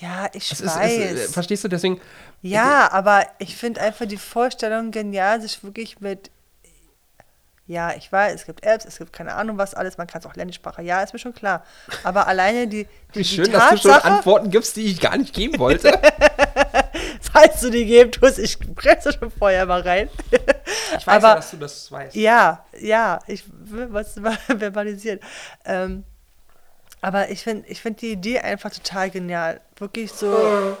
ja, ich Es ist, weiß. es, äh, verstehst du, deswegen, ja, aber ich finde einfach die Vorstellung genial, sich wirklich mit ja, ich weiß, es gibt Apps, es gibt keine Ahnung was alles, man kann es auch Ländersprache, ja, ist mir schon klar. Aber alleine die, wie die schön, dass du schon Tatsache, Antworten gibst, die ich gar nicht geben wollte. falls du die geben tust, ich presse schon vorher mal rein. Ich weiß Aber- ja, dass du das weißt. Ja, ja, ich will was verbalisieren. Ähm, aber ich finde ich find die Idee einfach total genial. Wirklich so.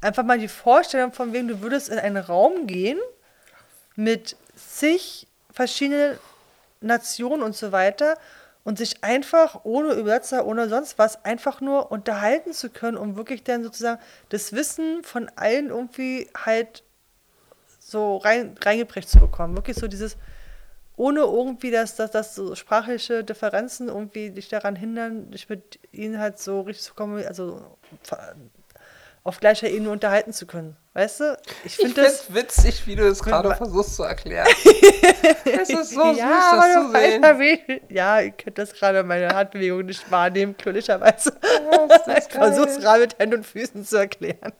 Einfach mal die Vorstellung von wem du würdest in einen Raum gehen mit zig verschiedenen Nationen und so weiter und sich einfach ohne Übersetzer, ohne sonst was, einfach nur unterhalten zu können, um wirklich dann sozusagen das Wissen von allen irgendwie halt so rein, reingeprägt zu bekommen. Wirklich so dieses, ohne irgendwie, dass, dass, dass so sprachliche Differenzen irgendwie dich daran hindern, dich mit ihnen halt so richtig zu kommen, also auf gleicher Ebene unterhalten zu können. Weißt du? Ich finde finde das. es witzig, wie du es gerade versuchst zu erklären. es ist so süß, ja, das zu sehen. ja, ja, ihr könnt das gerade meine Handbewegung nicht wahrnehmen, glücklicherweise. das ich versuche es gerade mit Händen und Füßen zu erklären.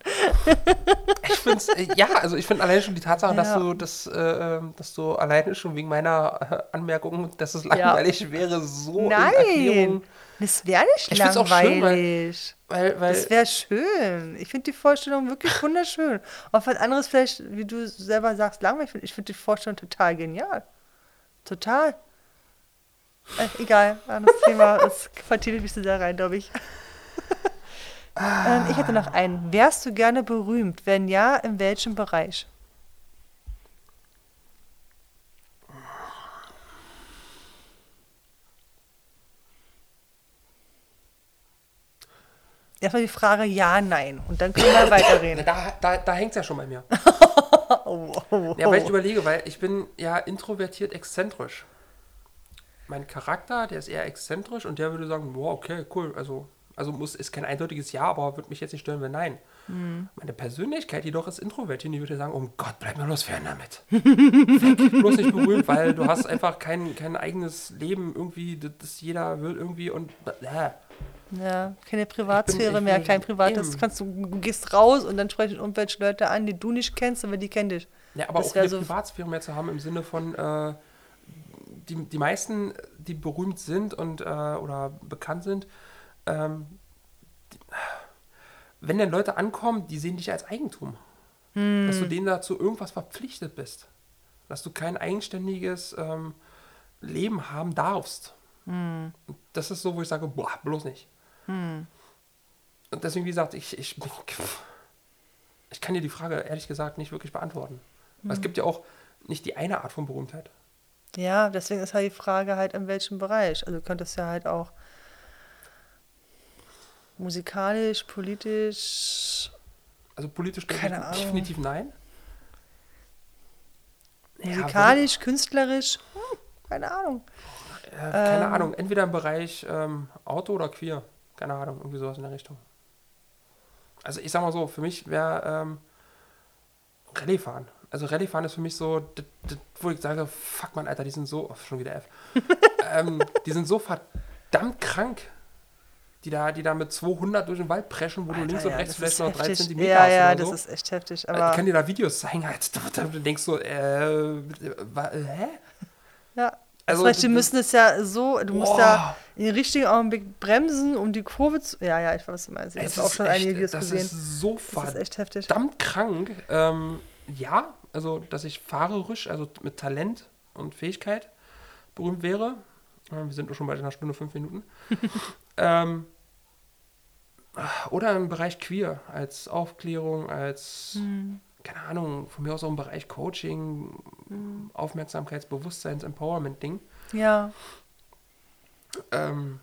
Ich find's, äh, ja, also ich finde allein schon die Tatsache, dass Ja. du das, äh, ähm, dass du alleine schon wegen meiner äh, Anmerkung, dass es langweilig wäre, so in Nein, Erklärung, das wäre nicht Ich auch schön, weil- langweilig. weil, weil Das wäre schön. Ich finde die Vorstellung wirklich wunderschön. Auch was anderes vielleicht, wie du selber sagst, langweilig. Ich finde die Vorstellung total genial. Total. Äh, egal, anderes Thema. Das vertieft mich so sehr rein, glaube ich. ähm, ich hätte noch einen. Wärst du gerne berühmt? Wenn ja, in welchem Bereich? Erstmal die Frage ja, nein. Und dann können wir weiterreden. da, da, da hängt es ja schon bei mir. Oh, oh, oh. Ja, weil ich überlege, weil ich bin ja introvertiert exzentrisch. Mein Charakter, der ist eher exzentrisch und der würde sagen, wow, okay, cool, also, also muss, ist kein eindeutiges Ja, aber würde mich jetzt nicht stören, wenn nein. Hm. Meine Persönlichkeit jedoch ist introvertiert und die würde sagen, um Gott, bleib mir bloß fern damit. Weg, bloß nicht berühmt, weil du hast einfach kein, kein eigenes Leben irgendwie, das, das jeder will irgendwie und äh. Ja, keine Privatsphäre mehr, kein privates. eben. Kannst du, du gehst raus und dann sprechen irgendwelche Leute an, die du nicht kennst, aber die kennen dich. Ja, aber Das auch wär eine so- Privatsphäre mehr zu haben im Sinne von, äh, die, die meisten, die berühmt sind und äh, oder bekannt sind, ähm, die, wenn dann Leute ankommen, die sehen dich als Eigentum. Dass du denen dazu irgendwas verpflichtet bist. Dass du kein eigenständiges ähm, Leben haben darfst. Und Das ist so, wo ich sage, boah, bloß nicht. Und deswegen, wie gesagt, ich, ich, ich kann dir die Frage ehrlich gesagt nicht wirklich beantworten. Weil Es gibt ja auch nicht die eine Art von Berühmtheit. Ja, deswegen ist halt die Frage halt, in welchem Bereich. Also du könntest ja halt auch musikalisch, politisch. Also politisch Keine Ahnung. definitiv nein. Ja, Musikalisch, künstlerisch, hm, keine Ahnung. äh, keine ähm, Ahnung, entweder im Bereich ähm, Auto oder Queer. Keine Ahnung, irgendwie sowas in der Richtung. Also ich sag mal so, für mich wäre ähm, Rallye fahren. Also Rallye fahren ist für mich so, wo ich sage, fuck man, Alter, die sind so, oh, schon wieder F. ähm, die sind so verdammt krank. die da, die da mit 200 durch den Wald preschen, wo du Alter, links und ja, rechts das vielleicht noch 3 heftig. Zentimeter Ja, hast ja, oder das so. ist echt heftig. ich Aber kann dir da Videos zeigen, du, du denkst so, äh, wa- äh, hä? ja. Also, das heißt, die müssen es ja so, du musst ja in den richtigen Augenblick bremsen, um die Kurve zu. Ja, ja, ich weiß, was du meinst. Ich habe auch schon echt, einige Videos das gesehen. ist so das ist echt heftig. verdammt krank. Ähm, ja, also, dass ich fahrerisch, also mit Talent und Fähigkeit berühmt wäre. Äh, Wir sind nur schon bei einer Stunde, fünf Minuten. ähm, oder im Bereich Queer, als Aufklärung, als, Hm. Keine Ahnung, von mir aus auch im Bereich Coaching, Hm. Aufmerksamkeits-, Bewusstseins-, Empowerment-Ding. Ja. Ähm,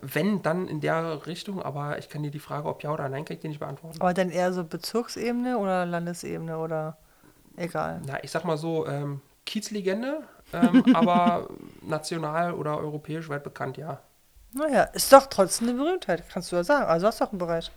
wenn, dann in der Richtung, aber ich kann dir die Frage, ob ja oder nein, kann ich dir nicht beantworten. Aber dann eher so Bezirksebene oder Landesebene oder egal. Na, ich sag mal so, ähm, Kiezlegende, ähm, aber national oder europäisch weit bekannt, ja. Naja, ist doch trotzdem eine Berühmtheit, kannst du ja sagen. Also hast du doch einen Bereich.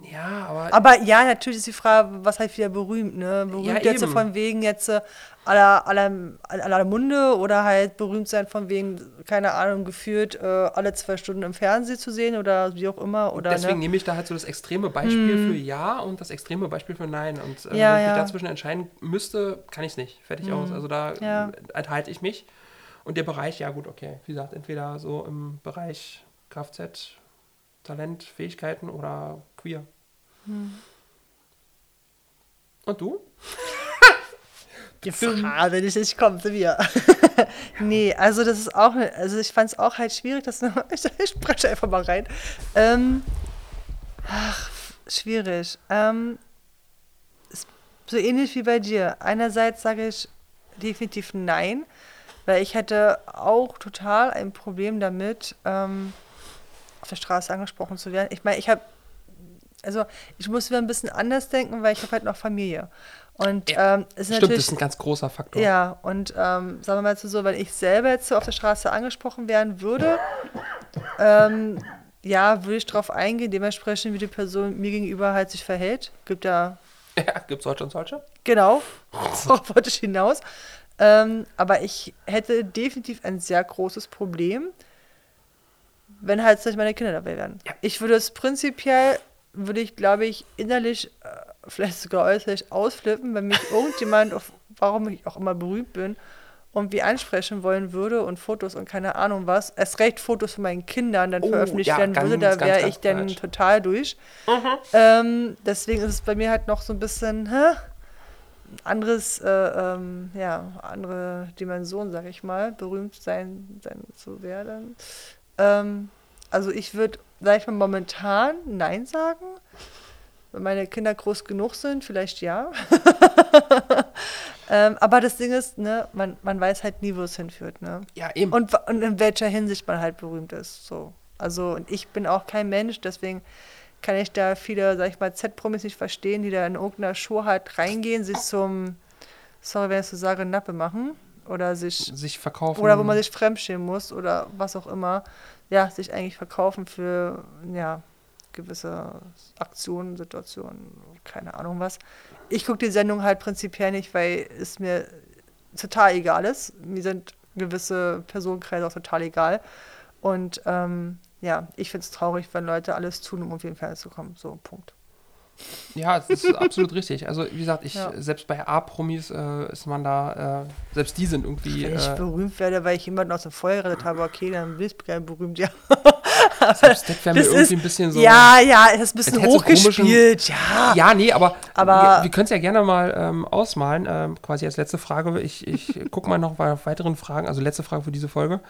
Ja, aber, Aber ja, natürlich ist die Frage, was heißt wieder berühmt, ne? Berühmt Ja, jetzt so eben. von wegen jetzt äh, aller, aller, aller Munde oder halt berühmt sein von wegen, keine Ahnung, geführt äh, alle zwei Stunden im Fernsehen zu sehen oder wie auch immer. Oder, deswegen ne? Hm. nehme ich da halt so das extreme Beispiel für Ja und das extreme Beispiel für Nein. Und ähm, Ja, wenn ich ja. mich dazwischen entscheiden müsste, kann ich es nicht. Fertig aus. Also da Ja. enthalte ich mich. Und der Bereich, ja gut, okay. Wie gesagt, entweder so im Bereich Kfz, Talent, Fähigkeiten oder queer. Hm. Und du? Die Frage, die nicht kommt, wir. nee, also das ist auch, also ich fand es auch halt schwierig, dass ich, ich spreche einfach mal rein. Ähm, ach, schwierig. Ähm, so ähnlich wie bei dir. Einerseits sage ich definitiv nein, weil ich hätte auch total ein Problem damit, ähm, auf der Straße angesprochen zu werden. Ich meine, ich habe, also ich muss wieder ein bisschen anders denken, weil ich habe halt noch Familie. Und Ja, ähm, es ist Stimmt, natürlich das ist ein ganz großer Faktor. ja, und ähm, sagen wir mal so, wenn ich selber jetzt so auf der Straße angesprochen werden würde, ähm, ja, würde ich darauf eingehen, dementsprechend, wie die Person mir gegenüber halt sich verhält. Gibt ja, Ja, gibt es solche und solche? genau, darauf wollte ich hinaus. Ähm, aber ich hätte definitiv ein sehr großes Problem, wenn halt meine Kinder dabei wären. Ja. Ich würde es prinzipiell, würde ich, glaube ich, innerlich, äh, vielleicht sogar äußerlich ausflippen, wenn mich irgendjemand, auf, warum ich auch immer berühmt bin, irgendwie ansprechen wollen würde und Fotos und keine Ahnung was, erst recht Fotos von meinen Kindern dann Oh, veröffentlicht ja, werden ganz, würde, da wäre ich dann falsch. total durch. Ähm, deswegen ist es bei mir halt noch so ein bisschen, hä? anderes, äh, ähm, ja, andere Dimension, sag ich mal, berühmt sein, sein zu werden. Ähm, also ich würde, sag ich mal, momentan Nein sagen. Wenn meine Kinder groß genug sind, vielleicht ja. ähm, aber das Ding ist, ne, man, man weiß halt nie, wo es hinführt, ne? Ja, eben. Und, und in welcher Hinsicht man halt berühmt ist. So. Also und ich bin auch kein Mensch, deswegen kann ich da viele, sag ich mal, Z-Promis nicht verstehen, die da in irgendeiner Show halt reingehen, sich zum, sorry, wenn ich so sage, Nappe machen. Oder sich, sich verkaufen. oder wo man sich fremdschämen muss oder was auch immer. Ja, sich eigentlich verkaufen für, ja, gewisse Aktionen, Situationen, keine Ahnung was. Ich gucke die Sendung halt prinzipiell nicht, weil es mir total egal ist. Mir sind gewisse Personenkreise auch total egal. Und ähm, ja, ich finde es traurig, wenn Leute alles tun, um irgendwie in den Fernsehen zu kommen. So, Punkt. Ja, das ist absolut richtig. Also, wie gesagt, ich, Ja. selbst bei A-Promis äh, ist man da, äh, selbst die sind irgendwie. Wenn ich Äh, berühmt werde, weil ich jemanden aus dem Feuer gerettet habe, okay, dann bin ich gerne berühmt, ja. selbst das wäre mir irgendwie ist- ein bisschen so. ja, ja, es ist ein bisschen so hochgespielt, ja. Ja, nee, aber, Aber- wir, wir können es ja gerne mal ähm, ausmalen. Ähm, quasi als letzte Frage. Ich, ich gucke mal noch bei weiteren Fragen, also letzte Frage für diese Folge.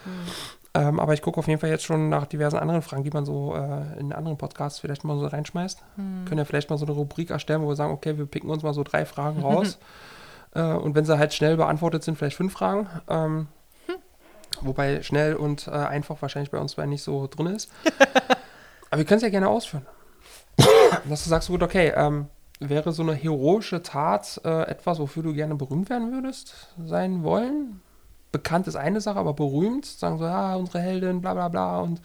Ähm, aber ich gucke auf jeden Fall jetzt schon nach diversen anderen Fragen, die man so äh, in anderen Podcasts vielleicht mal so reinschmeißt. Können ja vielleicht mal so eine Rubrik erstellen, wo wir sagen, okay, wir picken uns mal so drei Fragen raus. äh, und wenn sie halt schnell beantwortet sind, vielleicht fünf Fragen. Ähm, Wobei schnell und äh, einfach wahrscheinlich bei uns beiden nicht so drin ist. Aber wir können es ja gerne ausführen. Dass du sagst, gut, okay, ähm, wäre so eine heroische Tat äh, etwas, wofür du gerne berühmt werden würdest, sein wollen? Bekannt ist eine Sache, aber berühmt, sagen so, ja, unsere Heldin, bla bla bla und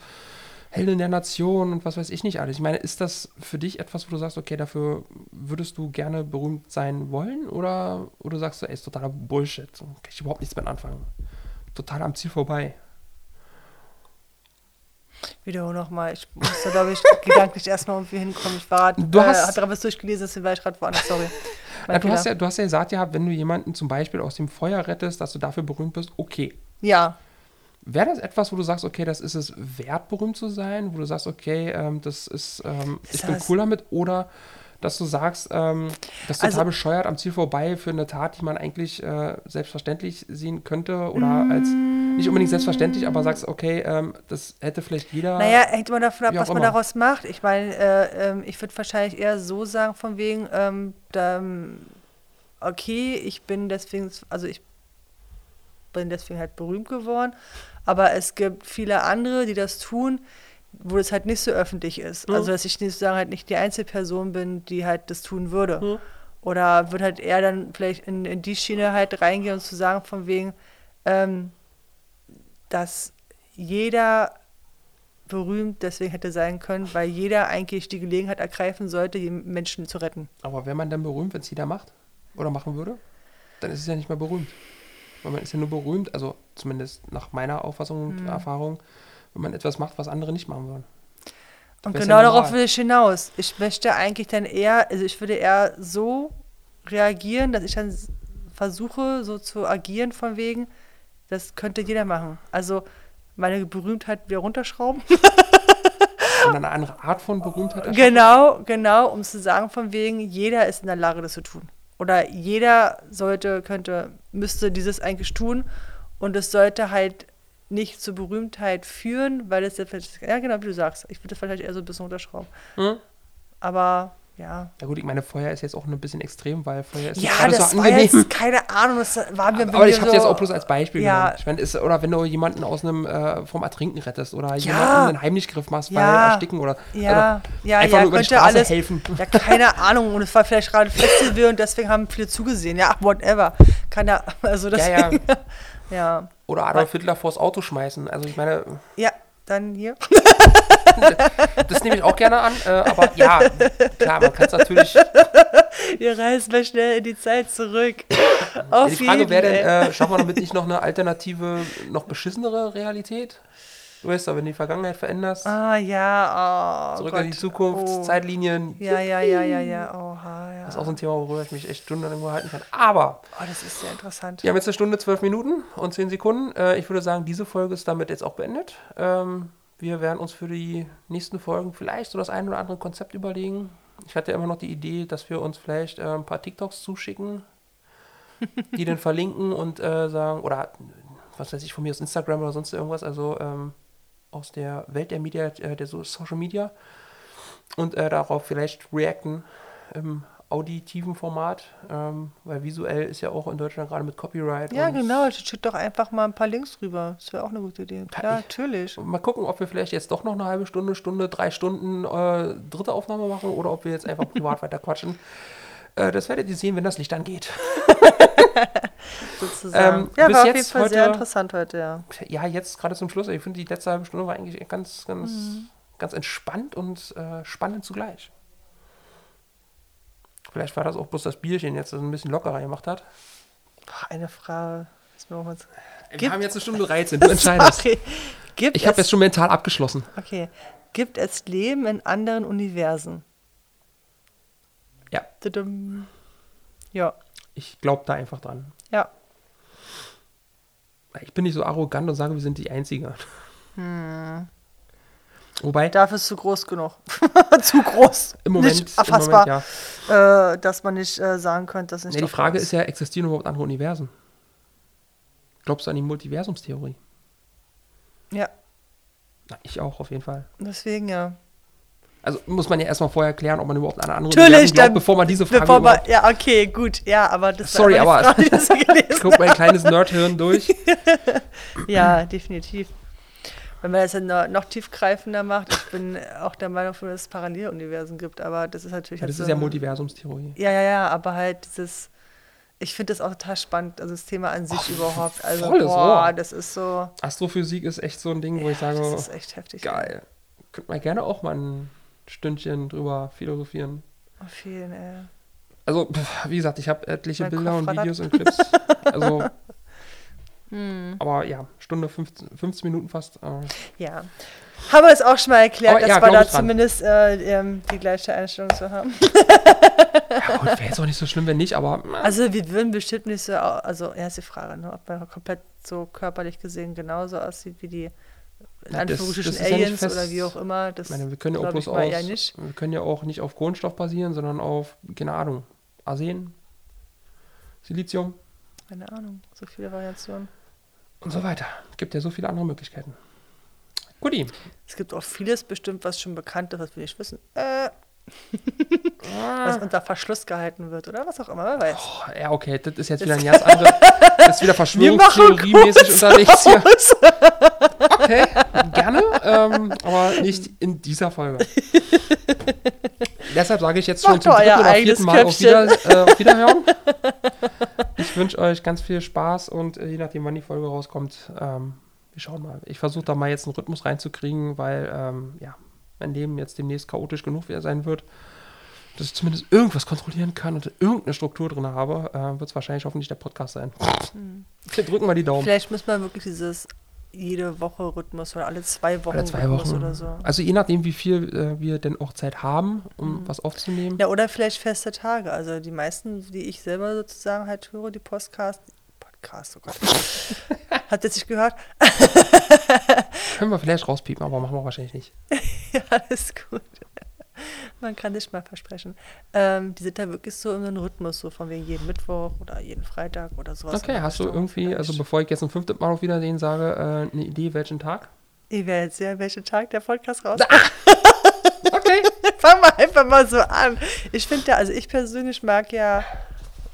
Heldin der Nation und was weiß ich nicht alles. Ich meine, ist das für dich etwas, wo du sagst, okay, dafür würdest du gerne berühmt sein wollen? Oder, oder sagst du, ey, ist totaler Bullshit, kann ich überhaupt nichts mit anfangen? Total am Ziel vorbei. Wiederhol nochmal. Ich musste, glaube ich, gedanklich erstmal irgendwie hinkommen. Ich war, Du äh, hast- hab gerade was durchgelesen, deswegen war ich gerade woanders. Sorry. Ja, du, hast ja, du hast ja gesagt, ja, wenn du jemanden zum Beispiel aus dem Feuer rettest, dass du dafür berühmt bist, okay. ja, Wäre das etwas, wo du sagst, okay, das ist es wert, berühmt zu sein? Wo du sagst, okay, ähm, das ist, ähm, ich Ist bin das- cool damit? Oder dass du sagst, ähm, das ist total Also- bescheuert am Ziel vorbei für eine Tat, die man eigentlich äh, selbstverständlich sehen könnte? Oder als, nicht unbedingt selbstverständlich, aber sagst, okay, ähm, das hätte vielleicht jeder. Naja, hängt immer davon ab, was man immer. daraus macht. Ich meine, äh, ähm, ich würde wahrscheinlich eher so sagen, von wegen, ähm, da, okay, ich bin deswegen, also ich bin deswegen halt berühmt geworden, aber es gibt viele andere, die das tun, wo es halt nicht so öffentlich ist. Mhm. Also, dass ich nicht sozusagen halt nicht die Einzelperson bin, die halt das tun würde. Mhm. Oder wird halt eher dann vielleicht in, in die Schiene halt reingehen und zu sagen, von wegen, ähm, dass jeder berühmt deswegen hätte sein können, weil jeder eigentlich die Gelegenheit ergreifen sollte, die Menschen zu retten. Aber wäre man dann berühmt, wenn es jeder macht? Oder machen würde? Dann ist es ja nicht mehr berühmt. Weil man ist ja nur berühmt, also zumindest nach meiner Auffassung und Mhm. Erfahrung, wenn man etwas macht, was andere nicht machen würden. Und genau darauf will ich hinaus. Ich möchte eigentlich dann eher, also ich würde eher so reagieren, dass ich dann versuche, so zu agieren von wegen, das könnte jeder machen. Also meine Berühmtheit wieder runterschrauben. Und eine andere Art von Berühmtheit erschaffen. Genau, genau, um zu sagen von wegen, jeder ist in der Lage, das zu tun. Oder jeder sollte, könnte, müsste dieses eigentlich tun. Und es sollte halt nicht zur Berühmtheit führen, weil es ja, vielleicht- ja genau, wie du sagst, ich würde das vielleicht eher so ein bisschen unterschrauben. Hm? Aber ja. Ja gut, ich meine, Feuer ist jetzt auch ein bisschen extrem, weil Feuer ist Ja, gerade das so war angenehm. jetzt, keine Ahnung, das war mir Aber ich mir habe so, jetzt auch bloß als Beispiel Ja. genommen. Ich meine, ist, oder wenn du jemanden aus einem äh, vom Ertrinken rettest oder Ja. jemanden einen Heimlichgriff machst, weil Ja. Ersticken oder Ja, ja, einfach ja, nur über die Straße alles. helfen. Ja, keine Ahnung. Und es war vielleicht gerade Festival und deswegen haben viele zugesehen. Ja, whatever. Kann ja, also das. Ja, ja. Oder Adolf Hitler vors Auto schmeißen. Also ich meine, Ja, dann hier. das nehme ich auch gerne an. Äh, aber ja, klar, man kann es natürlich. Wir reisen mal schnell in die Zeit zurück. Auf die Frage wäre denn, äh, schaffen wir damit nicht noch eine alternative, noch beschissenere Realität? Du weißt doch, wenn du die Vergangenheit veränderst, Ah, ja, oh. zurück Gott. in die Zukunft, Oh. Zeitlinien. Ja, ja, ja, ja, ja. Oha, ja. Das ist auch so ein Thema, worüber ich mich echt stundenlang halten kann. Aber Oh, das ist sehr interessant. wir haben jetzt eine Stunde, zwölf Minuten und zehn Sekunden. Äh, ich würde sagen, diese Folge ist damit jetzt auch beendet. Ähm, wir werden uns für die nächsten Folgen vielleicht so das ein oder andere Konzept überlegen. Ich hatte ja immer noch die Idee, dass wir uns vielleicht äh, ein paar TikToks zuschicken, die dann verlinken und äh, sagen, oder was weiß ich, von mir aus Instagram oder sonst irgendwas, also ähm, aus der Welt der Media, äh, der so Social Media und äh, darauf vielleicht reacten im auditiven Format, ähm, weil visuell ist ja auch in Deutschland gerade mit Copyright. Ja, genau. Schick doch einfach mal ein paar Links rüber. Das wäre auch eine gute Idee. Ich- natürlich. Mal gucken, ob wir vielleicht jetzt doch noch eine halbe Stunde, Stunde, drei Stunden äh, dritte Aufnahme machen oder ob wir jetzt einfach privat weiter quatschen. Äh, das werdet ihr sehen, wenn das Licht angeht. Sozusagen. Ähm, ja, war auf jeden jetzt Fall sehr heute- interessant heute, ja. Ja, jetzt gerade zum Schluss. Ich finde, die letzte halbe Stunde war eigentlich ganz, ganz, Mhm. ganz entspannt und äh, spannend zugleich. Vielleicht war das auch bloß das Bierchen jetzt, das ein bisschen lockerer gemacht hat. Boah, eine Frage. Ist mir auch mal Wir Gibt- haben jetzt eine Stunde 13, du entscheidest. Sorry. Gibt Ich habe es, jetzt schon mental abgeschlossen. okay. Gibt es Leben in anderen Universen? Ja. Ja. Ich glaube da einfach dran. Ja. Ich bin nicht so arrogant und sage, wir sind die Einzigen. Hm. Wobei, Dafür ist es zu groß genug. zu groß. im Moment, Nicht erfassbar, Moment ja. äh, dass man nicht äh, sagen könnte, dass nicht Nee, die Frage da ist ja, existieren überhaupt andere Universen? Glaubst du an die Multiversumstheorie? Ja, Na, ich auch, auf jeden Fall. deswegen ja. Also muss man ja erstmal vorher klären, ob man überhaupt eine andere Natürlich, glaubt, dann- bevor man diese Frage Bevor man, ja, okay, gut. Ja, aber das Sorry, aber- Frage, gelesen Guck mein kleines Nerdhirn durch. Ja, definitiv. Wenn man das dann noch, noch tiefgreifender macht, ich bin auch der Meinung, dass es Paralleluniversen gibt, aber das ist natürlich. Ja, halt das so ist ja Multiversumstheorie. Ja, ja, ja, aber halt dieses. Ich finde das auch total spannend, also das Thema an sich überhaupt. Also, volles boah, Rohr. das ist so. Astrophysik ist echt so ein Ding, wo ich ja, sage, das ist echt heftig. geil. Könnte man gerne auch mal ein Stündchen drüber philosophieren. Auf jeden, ey. Also, wie gesagt, ich habe etliche Mein Bilder Kopf und. Videos und Clips. Also, Hm. aber ja, Stunde 15, 15 Minuten fast. Äh, Ja. Haben wir es auch schon mal erklärt, Aber dass ja, wir da zumindest äh, ähm, die gleiche Einstellung zu haben. Ja, gut, wäre jetzt auch nicht so schlimm, wenn nicht, aber äh, Also wir würden bestimmt nicht so, also erst die Frage, ne, ob man komplett so körperlich gesehen genauso aussieht wie die in Anführungsstrichen ja Aliens fest. oder wie auch immer. Das meine, wir können ja auch bloß aus, wir können ja auch nicht auf Kohlenstoff basieren, sondern auf, keine Ahnung, Arsen, Silizium Keine Ahnung, so viele Variationen. und so weiter. Gibt ja so viele andere Möglichkeiten. Guti. Es gibt auch vieles bestimmt, was schon bekannt ist, was wir nicht wissen. Äh, was Ah. unter Verschluss gehalten wird oder was auch immer, wer weiß. Oh, ja, okay, das ist jetzt wieder ein ganz anderes. Das ist wieder Verschwörungstheorie-mäßig unterwegs hier. Okay, gerne, ähm, aber nicht in dieser Folge. Deshalb sage ich jetzt schon Macht zum dritten oder vierten Mal auf, wieder, äh, auf Wiederhören. Ich wünsche euch ganz viel Spaß und äh, je nachdem, wann die Folge rauskommt, ähm, wir schauen mal. Ich versuche da mal jetzt einen Rhythmus reinzukriegen, weil ähm, ja, mein Leben jetzt demnächst chaotisch genug wieder sein wird, dass ich zumindest irgendwas kontrollieren kann und irgendeine Struktur drin habe, äh, wird es wahrscheinlich hoffentlich der Podcast sein. Wir drücken mal die Daumen. Vielleicht muss man wirklich dieses jede Woche Rhythmus oder alle zwei Wochen Alle zwei Rhythmus Wochen. oder so. Also je nachdem, wie viel äh, wir denn auch Zeit haben, um Mhm. was aufzunehmen. Ja, oder vielleicht feste Tage. Also die meisten, die ich selber sozusagen halt höre, die Podcast, Podcast, oh Gott. Habt ihr es nicht gehört? Können wir vielleicht rauspiepen, aber machen wir wahrscheinlich nicht. ja, alles gut. Man kann nicht mal versprechen. Ähm, die sind da wirklich so in einem Rhythmus, so von wegen jeden Mittwoch oder jeden Freitag oder sowas. Okay, hast du irgendwie, also Vielleicht. bevor ich jetzt ein fünftes Mal auf Wiedersehen sage, äh, eine Idee, welchen Tag? Ihr werdet sehen, welchen Tag der Podcast raus. Okay. Fang mal einfach mal so an. Ich finde ja, also ich persönlich mag ja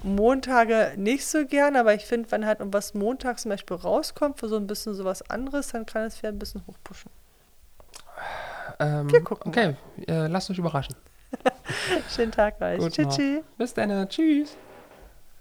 Montage nicht so gern, aber ich finde, wenn halt irgendwas montags zum Beispiel rauskommt, für so ein bisschen sowas anderes, dann kann es wieder ein bisschen hochpushen. Ähm, Wir gucken Okay, äh, lasst euch überraschen. Schönen Tag euch. Tschüss. Bis dann. Tschüss.